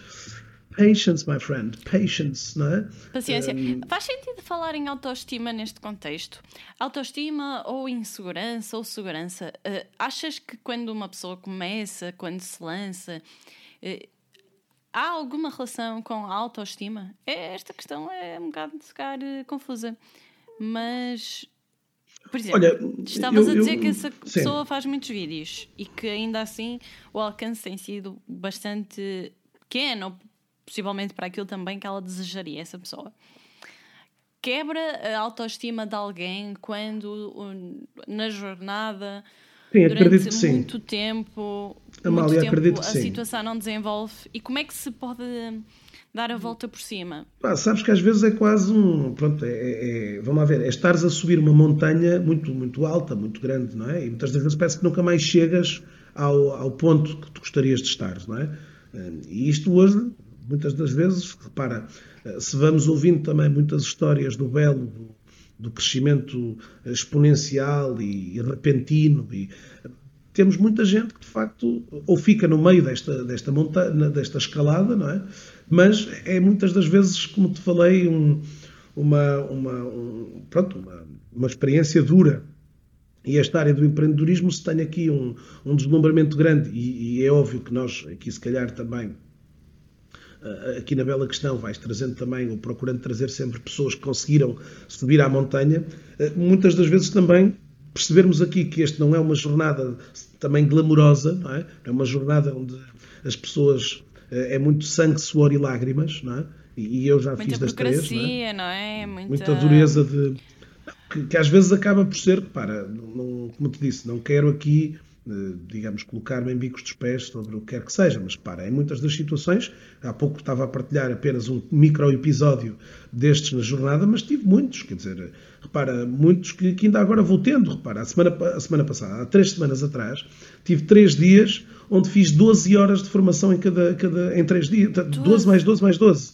Patience, my friend, patience, não é? Paciência. Um... Faz sentido falar em autoestima neste contexto? Autoestima ou insegurança ou segurança? Uh, achas que quando uma pessoa começa, quando se lança, uh, há alguma relação com a autoestima? É, esta questão é um bocado de ficar uh, confusa. Mas, por exemplo, Olha, estavas eu, a dizer eu, que essa pessoa sim. faz muitos vídeos e que ainda assim o alcance tem sido bastante pequeno, possivelmente para aquilo também que ela desejaria, essa pessoa. Quebra a autoestima de alguém quando na jornada sim, durante muito tempo, Amália, muito tempo a situação não desenvolve e como é que se pode dar a volta por cima. Ah, sabes que às vezes é quase um. Pronto, é, é, vamos lá ver, é estares a subir uma montanha muito, muito alta, muito grande, não é? E muitas das vezes parece que nunca mais chegas ao, ao ponto que tu gostarias de estar, não é? E isto hoje, muitas das vezes, repara, se vamos ouvindo também muitas histórias do belo, do, do crescimento exponencial e, e repentino, e temos muita gente que de facto ou fica no meio desta, desta desta escalada, não é? mas é muitas das vezes, como te falei, um, uma, uma, um, pronto, uma, uma experiência dura. E esta área do empreendedorismo, se tem aqui um, um deslumbramento grande, e, e, é óbvio que nós, aqui se calhar também, eh, aqui na Bela Questão, vais trazendo também, ou procurando trazer sempre pessoas que conseguiram subir à montanha, eh, muitas das vezes também percebermos aqui que este não é uma jornada também glamourosa, não é? É uma jornada onde as pessoas eh, é muito sangue, suor e lágrimas, não é? E eu já Muita fiz das três, não é? Não é? Muita... Muita dureza de... Que, que, às vezes acaba por ser, para, não, como te disse, não quero aqui, eh, digamos, colocar-me em bicos dos pés sobre o que quer que seja, mas para, em muitas das situações, há pouco estava a partilhar apenas um micro episódio destes na jornada, mas tive muitos, quer dizer, repara, muitos que, que ainda agora vou tendo, repara, a semana, a semana passada, há três semanas atrás, tive três dias onde fiz 12 horas de formação em, cada, cada, em 3 dias. 12 mais 12 mais 12.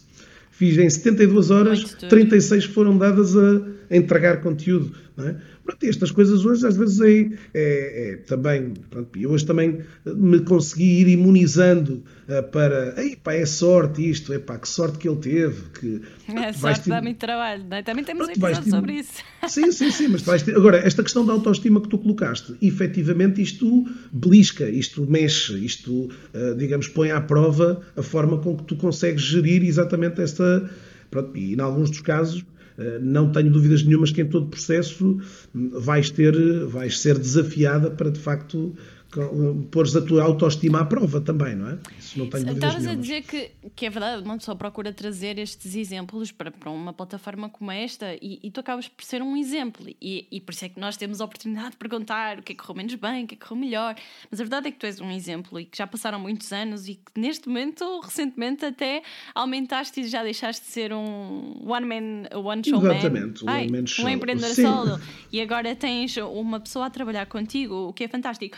Fiz em 72 horas, 36 foram dadas a entregar conteúdo. Não é? Pronto, estas coisas hoje, às vezes, é, é, é também. Pronto, eu hoje também me consegui ir imunizando uh, para. Ei, pá, é sorte isto, é pá, que sorte que ele teve. Que, é, sorte dá muito trabalho, não é? Também temos pronto, episódio sobre isso. Sim, sim, sim, mas vais ter... Agora, esta questão da autoestima que tu colocaste, efetivamente isto belisca, isto mexe, isto, uh, digamos, põe à prova a forma com que tu consegues gerir exatamente esta. Pronto, e em alguns dos casos não tenho dúvidas nenhumas que em todo o processo hum, vais ter, vais ser desafiada para de facto pôres a tua autoestima à prova também, não é? Isso não tenho Estavas a dizer que, que é verdade, uma pessoa procura trazer estes exemplos para, para uma plataforma como esta e, e tu acabas por ser um exemplo e, e, por isso é que nós temos a oportunidade de perguntar o que é que correu menos bem, o que é que correu melhor, mas a verdade é que tu és um exemplo e que já passaram muitos anos e que neste momento, recentemente até aumentaste e já deixaste de ser um one man, one show Exatamente, man. Um, um empreendedor Sim. solo e agora tens uma pessoa a trabalhar contigo, o que é fantástico.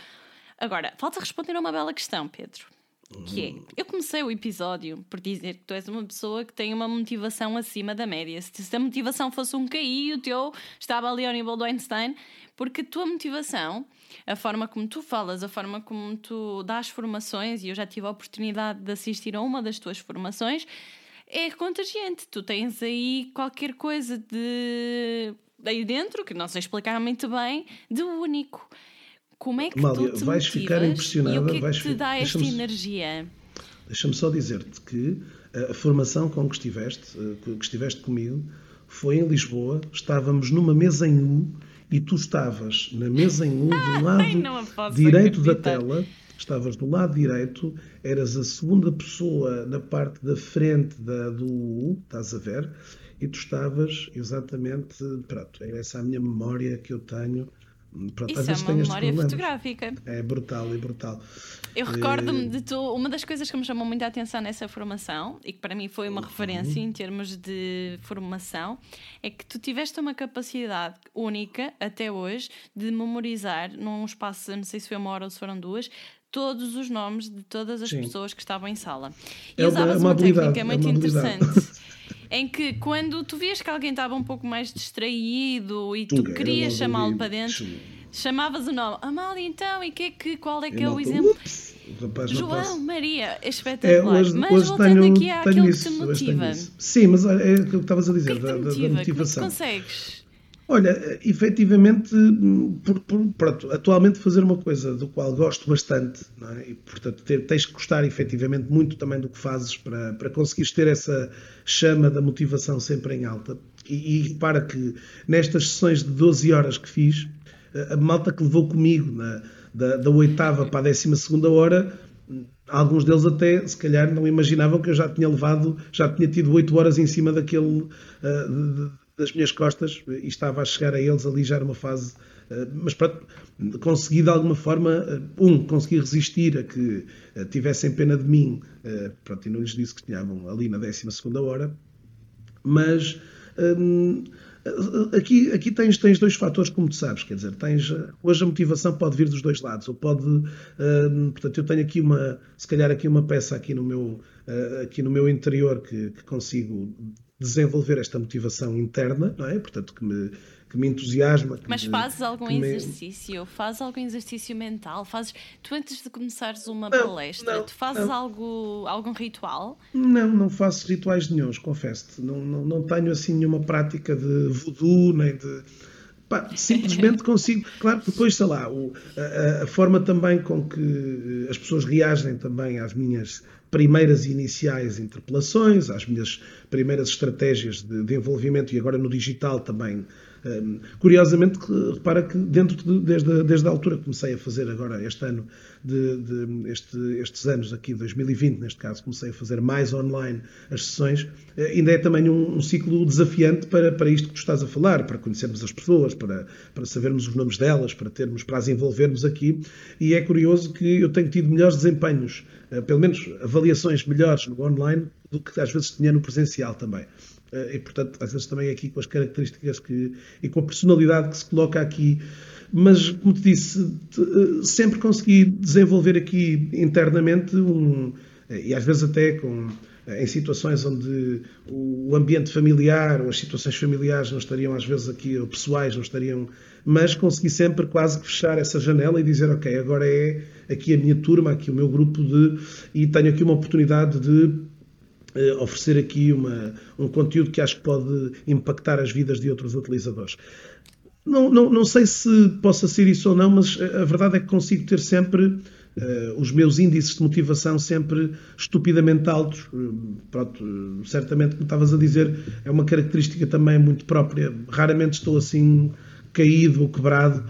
Agora, falta responder a uma bela questão, Pedro. Que é, eu comecei o episódio por dizer que tu és uma pessoa que tem uma motivação acima da média. Se a motivação fosse um KI, o teu estava ali ao nível do Einstein, porque a tua motivação, a forma como tu falas, a forma como tu dás formações, e eu já tive a oportunidade de assistir a uma das tuas formações, é contagiante. Tu tens aí qualquer coisa de aí dentro, que não sei explicar muito bem, de único. Como é que Amália, tu te vais ficar impressionada, e o que é vais que te fi- dá esta energia? Deixa-me só dizer-te que a formação com que estiveste, eh, que estiveste comigo, foi em Lisboa. Estávamos numa mesa em U e tu estavas na mesa em U do lado direito da acreditar. tela. Estavas do lado direito, eras a segunda pessoa na parte da frente da, do U, estás a ver? E tu estavas exatamente. Pronto, é essa a minha memória que eu tenho. Pronto, Isso é uma memória fotográfica. É brutal, é brutal. Eu Eh, recordo-me de tu, uma das coisas que me chamou muita atenção nessa formação e que para mim foi uma Uhum. referência em termos de formação é que tu tiveste uma capacidade única até hoje de memorizar num espaço, não sei se foi uma hora ou se foram duas, todos os nomes de todas as Sim. pessoas que estavam em sala. E É uma- usavas é uma, uma técnica é muito uma habilidade. interessante. Em que quando tu vias que alguém estava um pouco mais distraído e tu era querias chamá-lo para dentro, chamavas o nome. Amália, então, e que é que, qual é que E é o exemplo? "Ups, o rapaz João, passa." Maria, é espetacular. É, hoje, mas hoje voltando tenho, aqui àquilo que te motiva. Sim, mas é aquilo que estavas a O que dizer, é que te da, da- da motiva? Como é que motivação. consegues? Olha, efetivamente, por, por- pronto, atualmente fazer uma coisa do qual gosto bastante, é? e portanto ter- tens que gostar efetivamente muito também do que fazes para, para conseguires ter essa chama da motivação sempre em alta. E, e repara que nestas sessões de 12 horas que fiz, a a malta que levou comigo na- da, da oitava para a décima segunda hora, alguns deles até, se calhar, não imaginavam que eu já tinha levado, já tinha tido 8 horas em cima daquele, de- de- das minhas costas e estava a chegar a eles ali já numa fase. ah, mas pronto, consegui de alguma forma, ah, um, consegui resistir a que ah, tivessem pena de mim, pronto, e não lhes disse que estavam ali na 12 segunda hora, mas hum, aqui, aqui tens, tens dois fatores, como tu sabes, quer dizer, tens, hoje a motivação pode vir dos dois lados, ou pode, hum, portanto, eu tenho aqui uma, se calhar aqui uma peça aqui no meu, eh, aqui no meu interior que, que consigo desenvolver esta motivação interna, não é? Portanto, que me, que me entusiasma. que Mas me- fazes algum que me- exercício? Fazes algum exercício mental? Fazes... Tu antes de começares uma Não, palestra, não, tu fazes não. algo, algum ritual? Não, não faço rituais nenhuns, confesso-te. Não, não, não tenho assim nenhuma prática de voodoo, nem de. Pá, simplesmente consigo. Claro depois, sei lá, o- a, a- forma também com que as pessoas reagem também às minhas primeiras iniciais interpelações, às minhas primeiras estratégias de, de envolvimento e agora no digital também. Hum, curiosamente, repara que dentro de, desde, a- desde a altura que comecei a fazer agora este ano, de, de- este- estes anos aqui, 2020 neste caso, comecei a fazer mais online as sessões, eh, ainda é também um, um ciclo desafiante para, para isto que tu estás a falar, para conhecermos as pessoas, para, para sabermos os nomes delas, para termos, para as envolvermos aqui. E é curioso que eu tenho tido melhores desempenhos, pelo menos avaliações melhores no online do que às vezes tinha no presencial também. Eh, E, portanto, às vezes também aqui com as características que, e com a personalidade que se coloca aqui. Mas, como te disse, eh, sempre consegui desenvolver aqui internamente um. eh, E às vezes até com, eh, em situações onde o ambiente familiar ou as situações familiares não estariam, às vezes aqui, ou pessoais não estariam, mas consegui sempre quase que fechar essa janela e dizer: Ok, agora é aqui a minha turma, aqui o meu grupo de. e tenho aqui uma oportunidade de eh, oferecer aqui uma, um conteúdo que acho que pode impactar as vidas de outros utilizadores. Não, não, não sei se possa ser isso ou não, mas a verdade é que consigo ter sempre eh, os meus índices de motivação sempre estupidamente altos. Eh, pronto, eh, certamente, como estavas a dizer, é uma característica também muito própria. Raramente estou assim caído ou quebrado,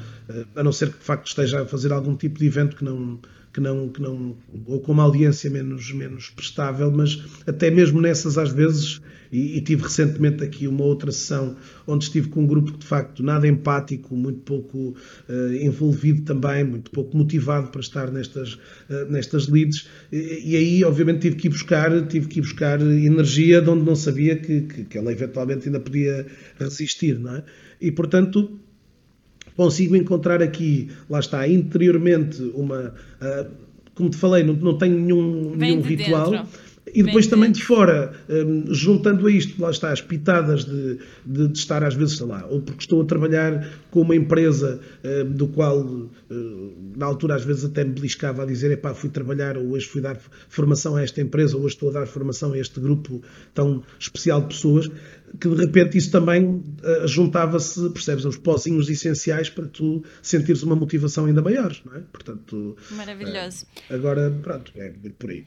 a não ser que de facto esteja a fazer algum tipo de evento que não, que não, que não ou com uma audiência menos, menos prestável, mas até mesmo nessas às vezes, e, e tive recentemente aqui uma outra sessão onde estive com um grupo que de facto nada empático, muito pouco eh, envolvido também, muito pouco motivado para estar nestas, eh, nestas leads, e, e aí obviamente tive que ir buscar, tive que buscar energia de onde não sabia que, que, que ela eventualmente ainda podia resistir, não é? E portanto consigo encontrar aqui, lá está, interiormente uma. ah, como te falei, não, não tenho nenhum, Vem nenhum de ritual. dentro. E depois Vem também de fora, hum, juntando a isto, lá está, as pitadas de, de- de estar às vezes, sei lá, ou porque estou a trabalhar com uma empresa hum, do qual hum, na altura às vezes até me beliscava a dizer, epá, fui trabalhar, ou hoje fui dar formação a esta empresa, ou hoje estou a dar formação a este grupo tão especial de pessoas, que de repente isso também uh, juntava-se, percebes, os pozinhos essenciais para tu sentires uma motivação ainda maior, não é? Portanto, Maravilhoso. Uh, agora, pronto, é por aí.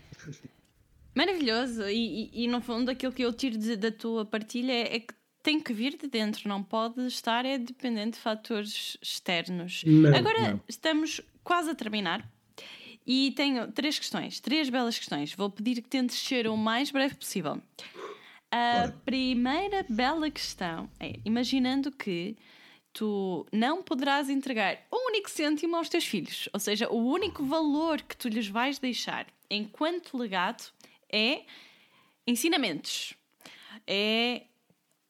Maravilhoso, e, e, e, no fundo aquilo que eu tiro de, da tua partilha é, é, que tem que vir de dentro, não pode estar é dependente de fatores externos. Não, Agora não. estamos quase a terminar e tenho três questões, três belas questões. Vou pedir que tentes ser o mais breve possível. A primeira bela questão é: imaginando que tu não poderás entregar um único cêntimo aos teus filhos, ou seja, o único valor que tu lhes vais deixar enquanto legado é ensinamentos, é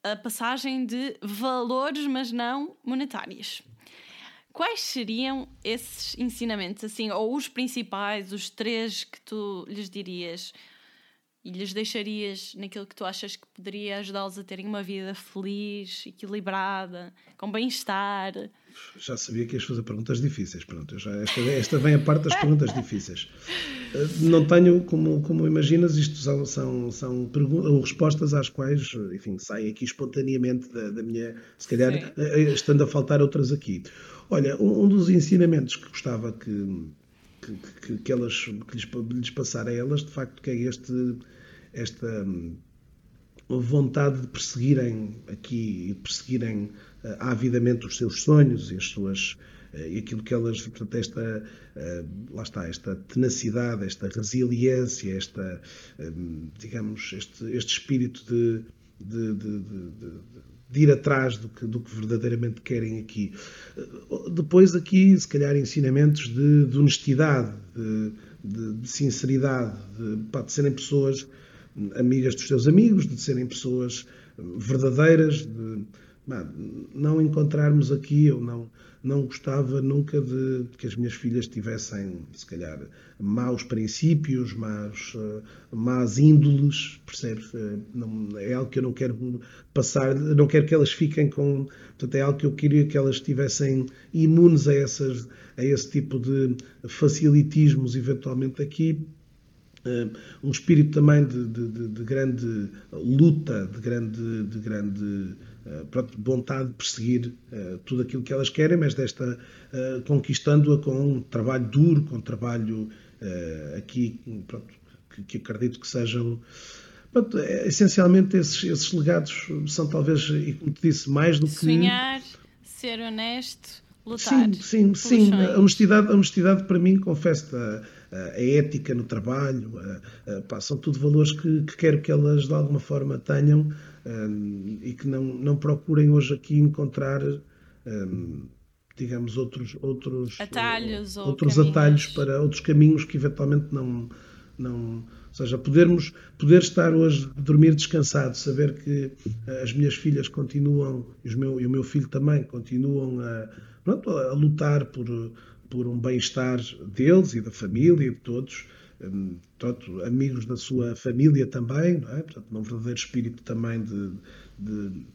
a passagem de valores, mas não monetários. Quais seriam esses ensinamentos, assim, ou os principais, os três que tu lhes dirias e lhes deixarias naquilo que tu achas que poderia ajudá-los a terem uma vida feliz, equilibrada, com bem-estar? Já sabia que ias fazer perguntas difíceis. Pronto, já, esta, esta vem a parte das perguntas difíceis. Não tenho, como, como imaginas, isto são, são, são respostas às quais, enfim, saem aqui espontaneamente da, da minha. Se calhar, Sim. estando a faltar outras aqui. Olha, um, um dos ensinamentos que gostava que, que, que, que elas que lhes, lhes passar a elas, de facto, que é este, esta vontade de perseguirem aqui e perseguirem uh, avidamente os seus sonhos e as suas uh, e aquilo que elas, portanto, esta uh, lá está, esta tenacidade, esta resiliência, esta digamos, este, este espírito de, de, de, de de ir atrás do que, do que verdadeiramente querem aqui. Depois, aqui, se calhar, ensinamentos de, de honestidade, de, de sinceridade, de, de serem pessoas amigas dos seus amigos, de serem pessoas verdadeiras, de não encontrarmos aqui, eu não, não gostava nunca de, de, que as minhas filhas tivessem, se calhar, maus princípios, maus, uh, más índoles, percebes? Uh, não, é algo que eu não quero passar, não quero que elas fiquem com. Portanto, é algo que eu queria que elas estivessem imunes a, essas, a esse tipo de facilitismos, eventualmente aqui, Uh, um espírito também de, de, de, grande luta, de grande, de grande pronto, vontade de perseguir uh, tudo aquilo que elas querem, mas desta conquistando-a com um trabalho duro, com um trabalho aqui pronto, que, que, acredito que sejam pronto, é, essencialmente esses, esses, legados são talvez, e como te disse, mais do que sonhar, ser honesto, lutar. Sim, sim, sim. A honestidade, a honestidade para mim, confesso a ética no trabalho, a, a, pá, são tudo valores que, que, quero que elas de alguma forma tenham um, e que não, não procurem hoje aqui encontrar, um, digamos, outros, outros atalhos, uh, outros atalhos para outros caminhos que eventualmente não. não ou seja, podermos, poder estar hoje, dormir descansado, saber que as minhas filhas continuam, e, meu, e o meu filho também, continuam a, pronto, a lutar por, por um bem-estar deles e da família e de todos, um, portanto, amigos da sua família também, não é? Portanto, num verdadeiro espírito também de, de,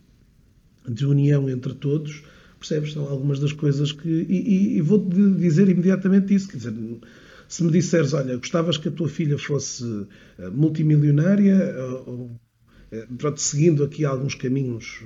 de união entre todos, percebes? São algumas das coisas que. E, e, e vou-te dizer imediatamente isso, quer dizer, se me disseres, olha, gostavas que a tua filha fosse eh, multimilionária, ou, eh, pronto, seguindo aqui alguns caminhos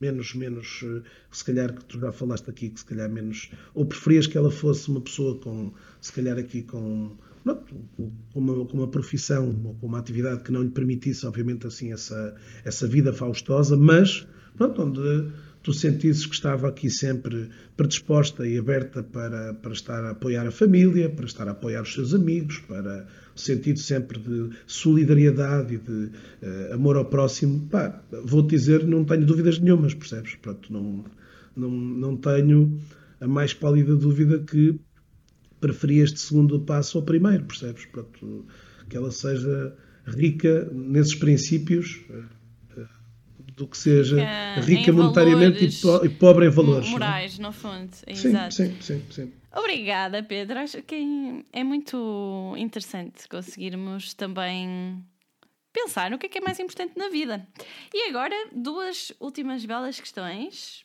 menos, menos, eh, se calhar que tu já falaste aqui, que se calhar menos, ou preferias que ela fosse uma pessoa com, se calhar aqui com, com, uma, com uma profissão ou com uma atividade que não lhe permitisse, obviamente, assim, essa, essa vida faustosa, mas, pronto, onde tu sentisses que estava aqui sempre predisposta e aberta para, para estar a apoiar a família, para estar a apoiar os seus amigos, para o sentido sempre de solidariedade e de uh, amor ao próximo, pá, vou-te dizer, não tenho dúvidas nenhumas, percebes? Pronto, não, não, não tenho a mais pálida dúvida que preferia este segundo passo ao primeiro, percebes? Pronto, que ela seja rica nesses princípios do que seja rica, rica monetariamente e, pobre em valores. É? Morais, no fundo. Sim, Exato. sim, sim, sim. Obrigada, Pedro. Acho que é muito interessante conseguirmos também pensar no que é que é mais importante na vida. E agora, duas últimas belas questões.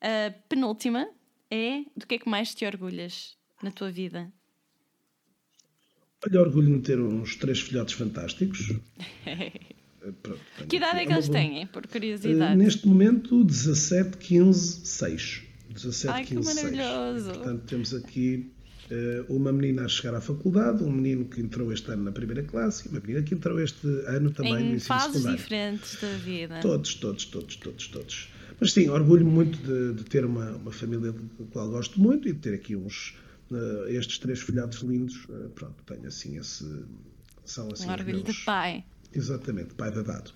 A penúltima é do que é que mais te orgulhas na tua vida? Olha, orgulho de ter uns três filhotes fantásticos. Pronto, que idade é que eles têm, por curiosidade? Uh, neste momento, 17, 15, 6. 17, Ai, 15, que maravilhoso! 6. Portanto, temos aqui uh, uma menina a chegar à faculdade, um menino que entrou este ano na primeira classe e uma menina que entrou este ano também em no ensino fases diferentes da vida. Todos, todos, todos, todos, todos. Mas sim, orgulho muito de, de ter uma, uma família da qual gosto muito e de ter aqui uns uh, estes três filhotes lindos. Uh, pronto, tenho assim esse. São assim um orgulho meus... de pai. Exatamente, pai da dado.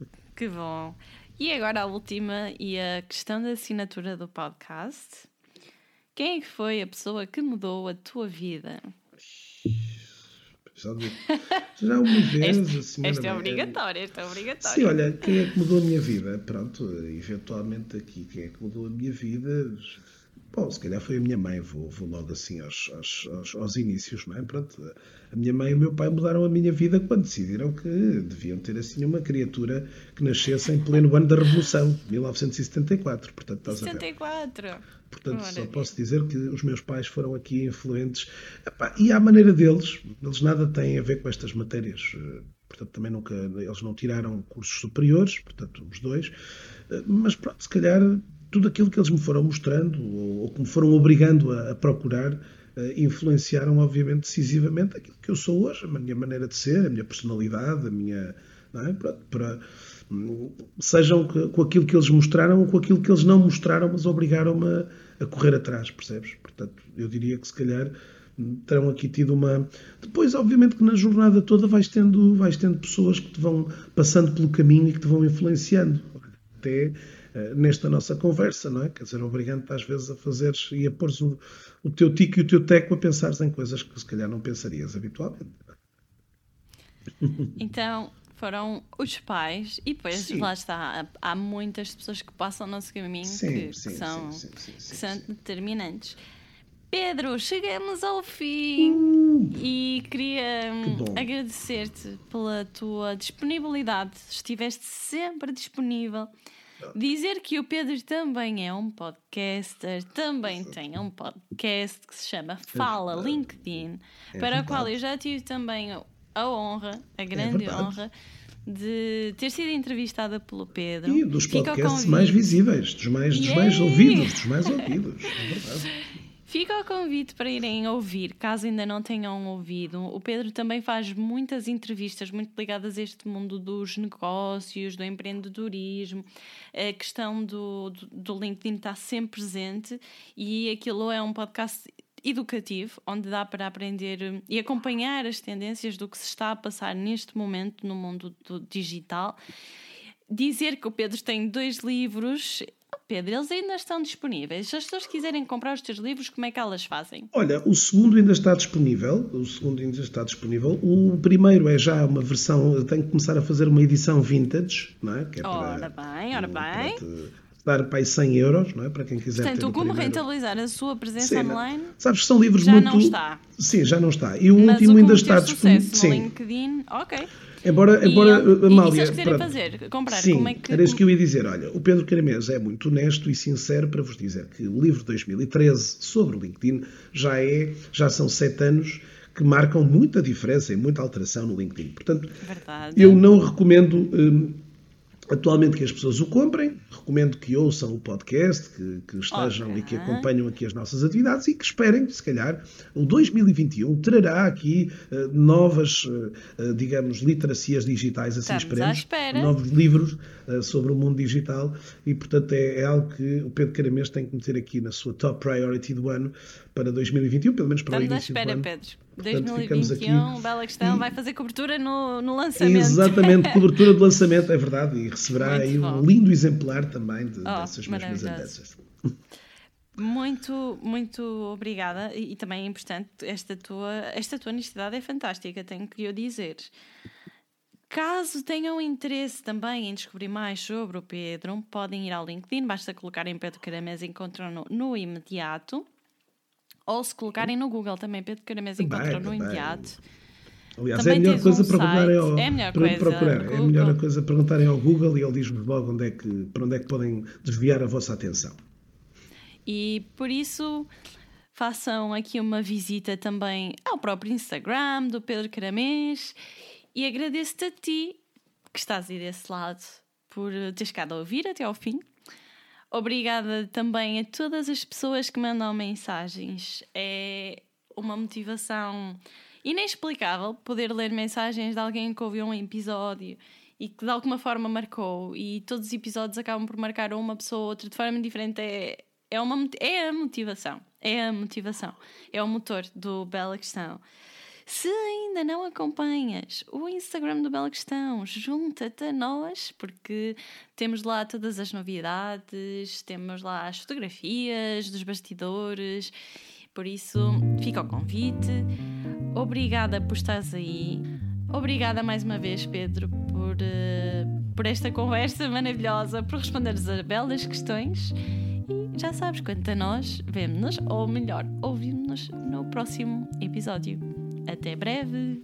Que bom. E agora a última e a questão da assinatura do podcast. Quem é que foi a pessoa que mudou a tua vida? Já, já uma vez este, a senhora. Este é obrigatório, este é obrigatório. Sim, olha, quem é que mudou a minha vida? Pronto, eventualmente aqui, quem é que mudou a minha vida? Bom, se calhar foi a minha mãe, vou, vou logo assim aos, aos, aos, aos, inícios, não é? Pronto, a minha mãe e o meu pai mudaram a minha vida quando decidiram que deviam ter assim uma criatura que nascesse em pleno ano da Revolução, 1974. Portanto, estás 74! A ver. Portanto, só posso dizer que os meus pais foram aqui influentes. Epá, e à maneira deles, eles nada têm a ver com estas matérias. Portanto, também nunca, eles não tiraram cursos superiores, portanto, os dois. Mas pronto, se calhar tudo aquilo que eles me foram mostrando ou, ou que me foram obrigando a, a procurar uh, influenciaram, obviamente, decisivamente aquilo que eu sou hoje, a minha maneira de ser, a minha personalidade, a minha. É? Para, para, sejam com aquilo que eles mostraram ou com aquilo que eles não mostraram, mas obrigaram-me a, a, correr atrás, percebes? Portanto, eu diria que se calhar terão aqui tido uma. Depois, obviamente, que na jornada toda vais tendo, vais tendo pessoas que te vão passando pelo caminho e que te vão influenciando. Até eh, nesta nossa conversa, não é? Quer dizer, obrigando-te às vezes a fazeres e a pôres o, o teu tico e o teu teco a pensares em coisas que se calhar não pensarias habitualmente. Então, foram os pais e depois sim. lá está há muitas pessoas que passam o nosso caminho sim, que, sim, que, são, que são determinantes Pedro, chegamos ao fim uh, e queria hum, agradecer-te pela tua disponibilidade. Estiveste sempre disponível Dizer que o Pedro também é um podcaster, também tem um podcast que se chama Fala LinkedIn, é para o qual eu já tive também a honra, a é grande é honra, de ter sido entrevistada pelo Pedro. E dos podcasts mais visíveis, dos mais, dos mais ouvidos, dos mais ouvidos. É verdade. Fica o convite para irem ouvir, caso ainda não tenham ouvido. O Pedro também faz muitas entrevistas muito ligadas a este mundo dos negócios, do empreendedorismo. A questão do, do, do LinkedIn está sempre presente e aquilo é um podcast educativo, onde dá para aprender e acompanhar as tendências do que se está a passar neste momento no mundo do digital. Dizer que o Pedro tem dois livros Pedro, eles ainda estão disponíveis. Se as pessoas quiserem comprar os teus livros, como é que elas fazem? Olha, o segundo ainda está disponível. O segundo ainda está disponível. O primeiro é já uma versão. Eu tenho que começar a fazer uma edição vintage, não é? Que é ora para, bem, ora bem. dar para aí 100 euros, não é? Para quem quiser Portanto, como rentabilizar a sua presença Sim, online? Sabes que são livros já muito. Já não está. Sim, já não está. E o Mas último o ainda está disponível. Sim. LinkedIn, ok. Embora, embora e, Amália. E se quiserem fazer, comprar, sim, como é que. Era isso que eu ia dizer. Olha, o Pedro Caramês é muito honesto e sincero para vos dizer que o livro de 2013 sobre o LinkedIn já é, já são sete anos que marcam muita diferença e muita alteração no LinkedIn. Portanto, Verdade. eu não recomendo. Hum, atualmente que as pessoas o comprem. Recomendo que ouçam o podcast, que, que estejam okay. e que acompanham aqui as nossas atividades e que esperem, se calhar, o 2021 trará aqui uh, novas, uh, digamos, literacias digitais, assim Estamos esperemos, novos livros uh, sobre o mundo digital e, portanto, é, é, algo que o Pedro Caramês tem que meter aqui na sua top priority do ano para 2021, pelo menos para Estamos o início à espera, do ano. Pedro. 2021, bela questão, vai fazer cobertura no, no lançamento. Exatamente, cobertura de lançamento, é verdade, e receberá Muito aí bom. um lindo exemplar também de, oh, dessas mesmas andanças. Muito, muito obrigada e, e, também é importante, esta tua, esta tua honestidade é fantástica, tenho que eu dizer. Caso tenham interesse também em descobrir mais sobre o Pedro, podem ir ao LinkedIn, basta colocar em Pedro Caramés e encontram no, no imediato. Ou se colocarem no Google também, Pedro Caramés encontram no imediato. Aliás, também é a melhor coisa um perguntarem ao, é a melhor coisa, procurar. É a melhor coisa perguntarem ao Google e ele diz-vos logo onde é que, para onde é que podem desviar a vossa atenção. E por isso façam aqui uma visita também ao próprio Instagram do Pedro Caramês e agradeço-te a ti que estás aí desse lado por teres ficado a ouvir até ao fim. Obrigada também a todas as pessoas que mandam mensagens. É uma motivação inexplicável poder ler mensagens de alguém que ouviu um episódio e que de alguma forma marcou. E todos os episódios acabam por marcar uma pessoa ou outra de forma diferente. É, é, uma, é a motivação. É a motivação. É o motor do Bela Questão. Se ainda não acompanhas o Instagram do Bela Questão, junta-te a nós, porque temos lá todas as novidades, temos lá as fotografias dos bastidores, por isso fica o convite. Obrigada por estares aí. Obrigada mais uma vez, Pedro, por, uh, por esta conversa maravilhosa, por responderes a belas questões. E já sabes, quanto a nós, vemo-nos, ou melhor, ouvimos-nos no próximo episódio. Até breve!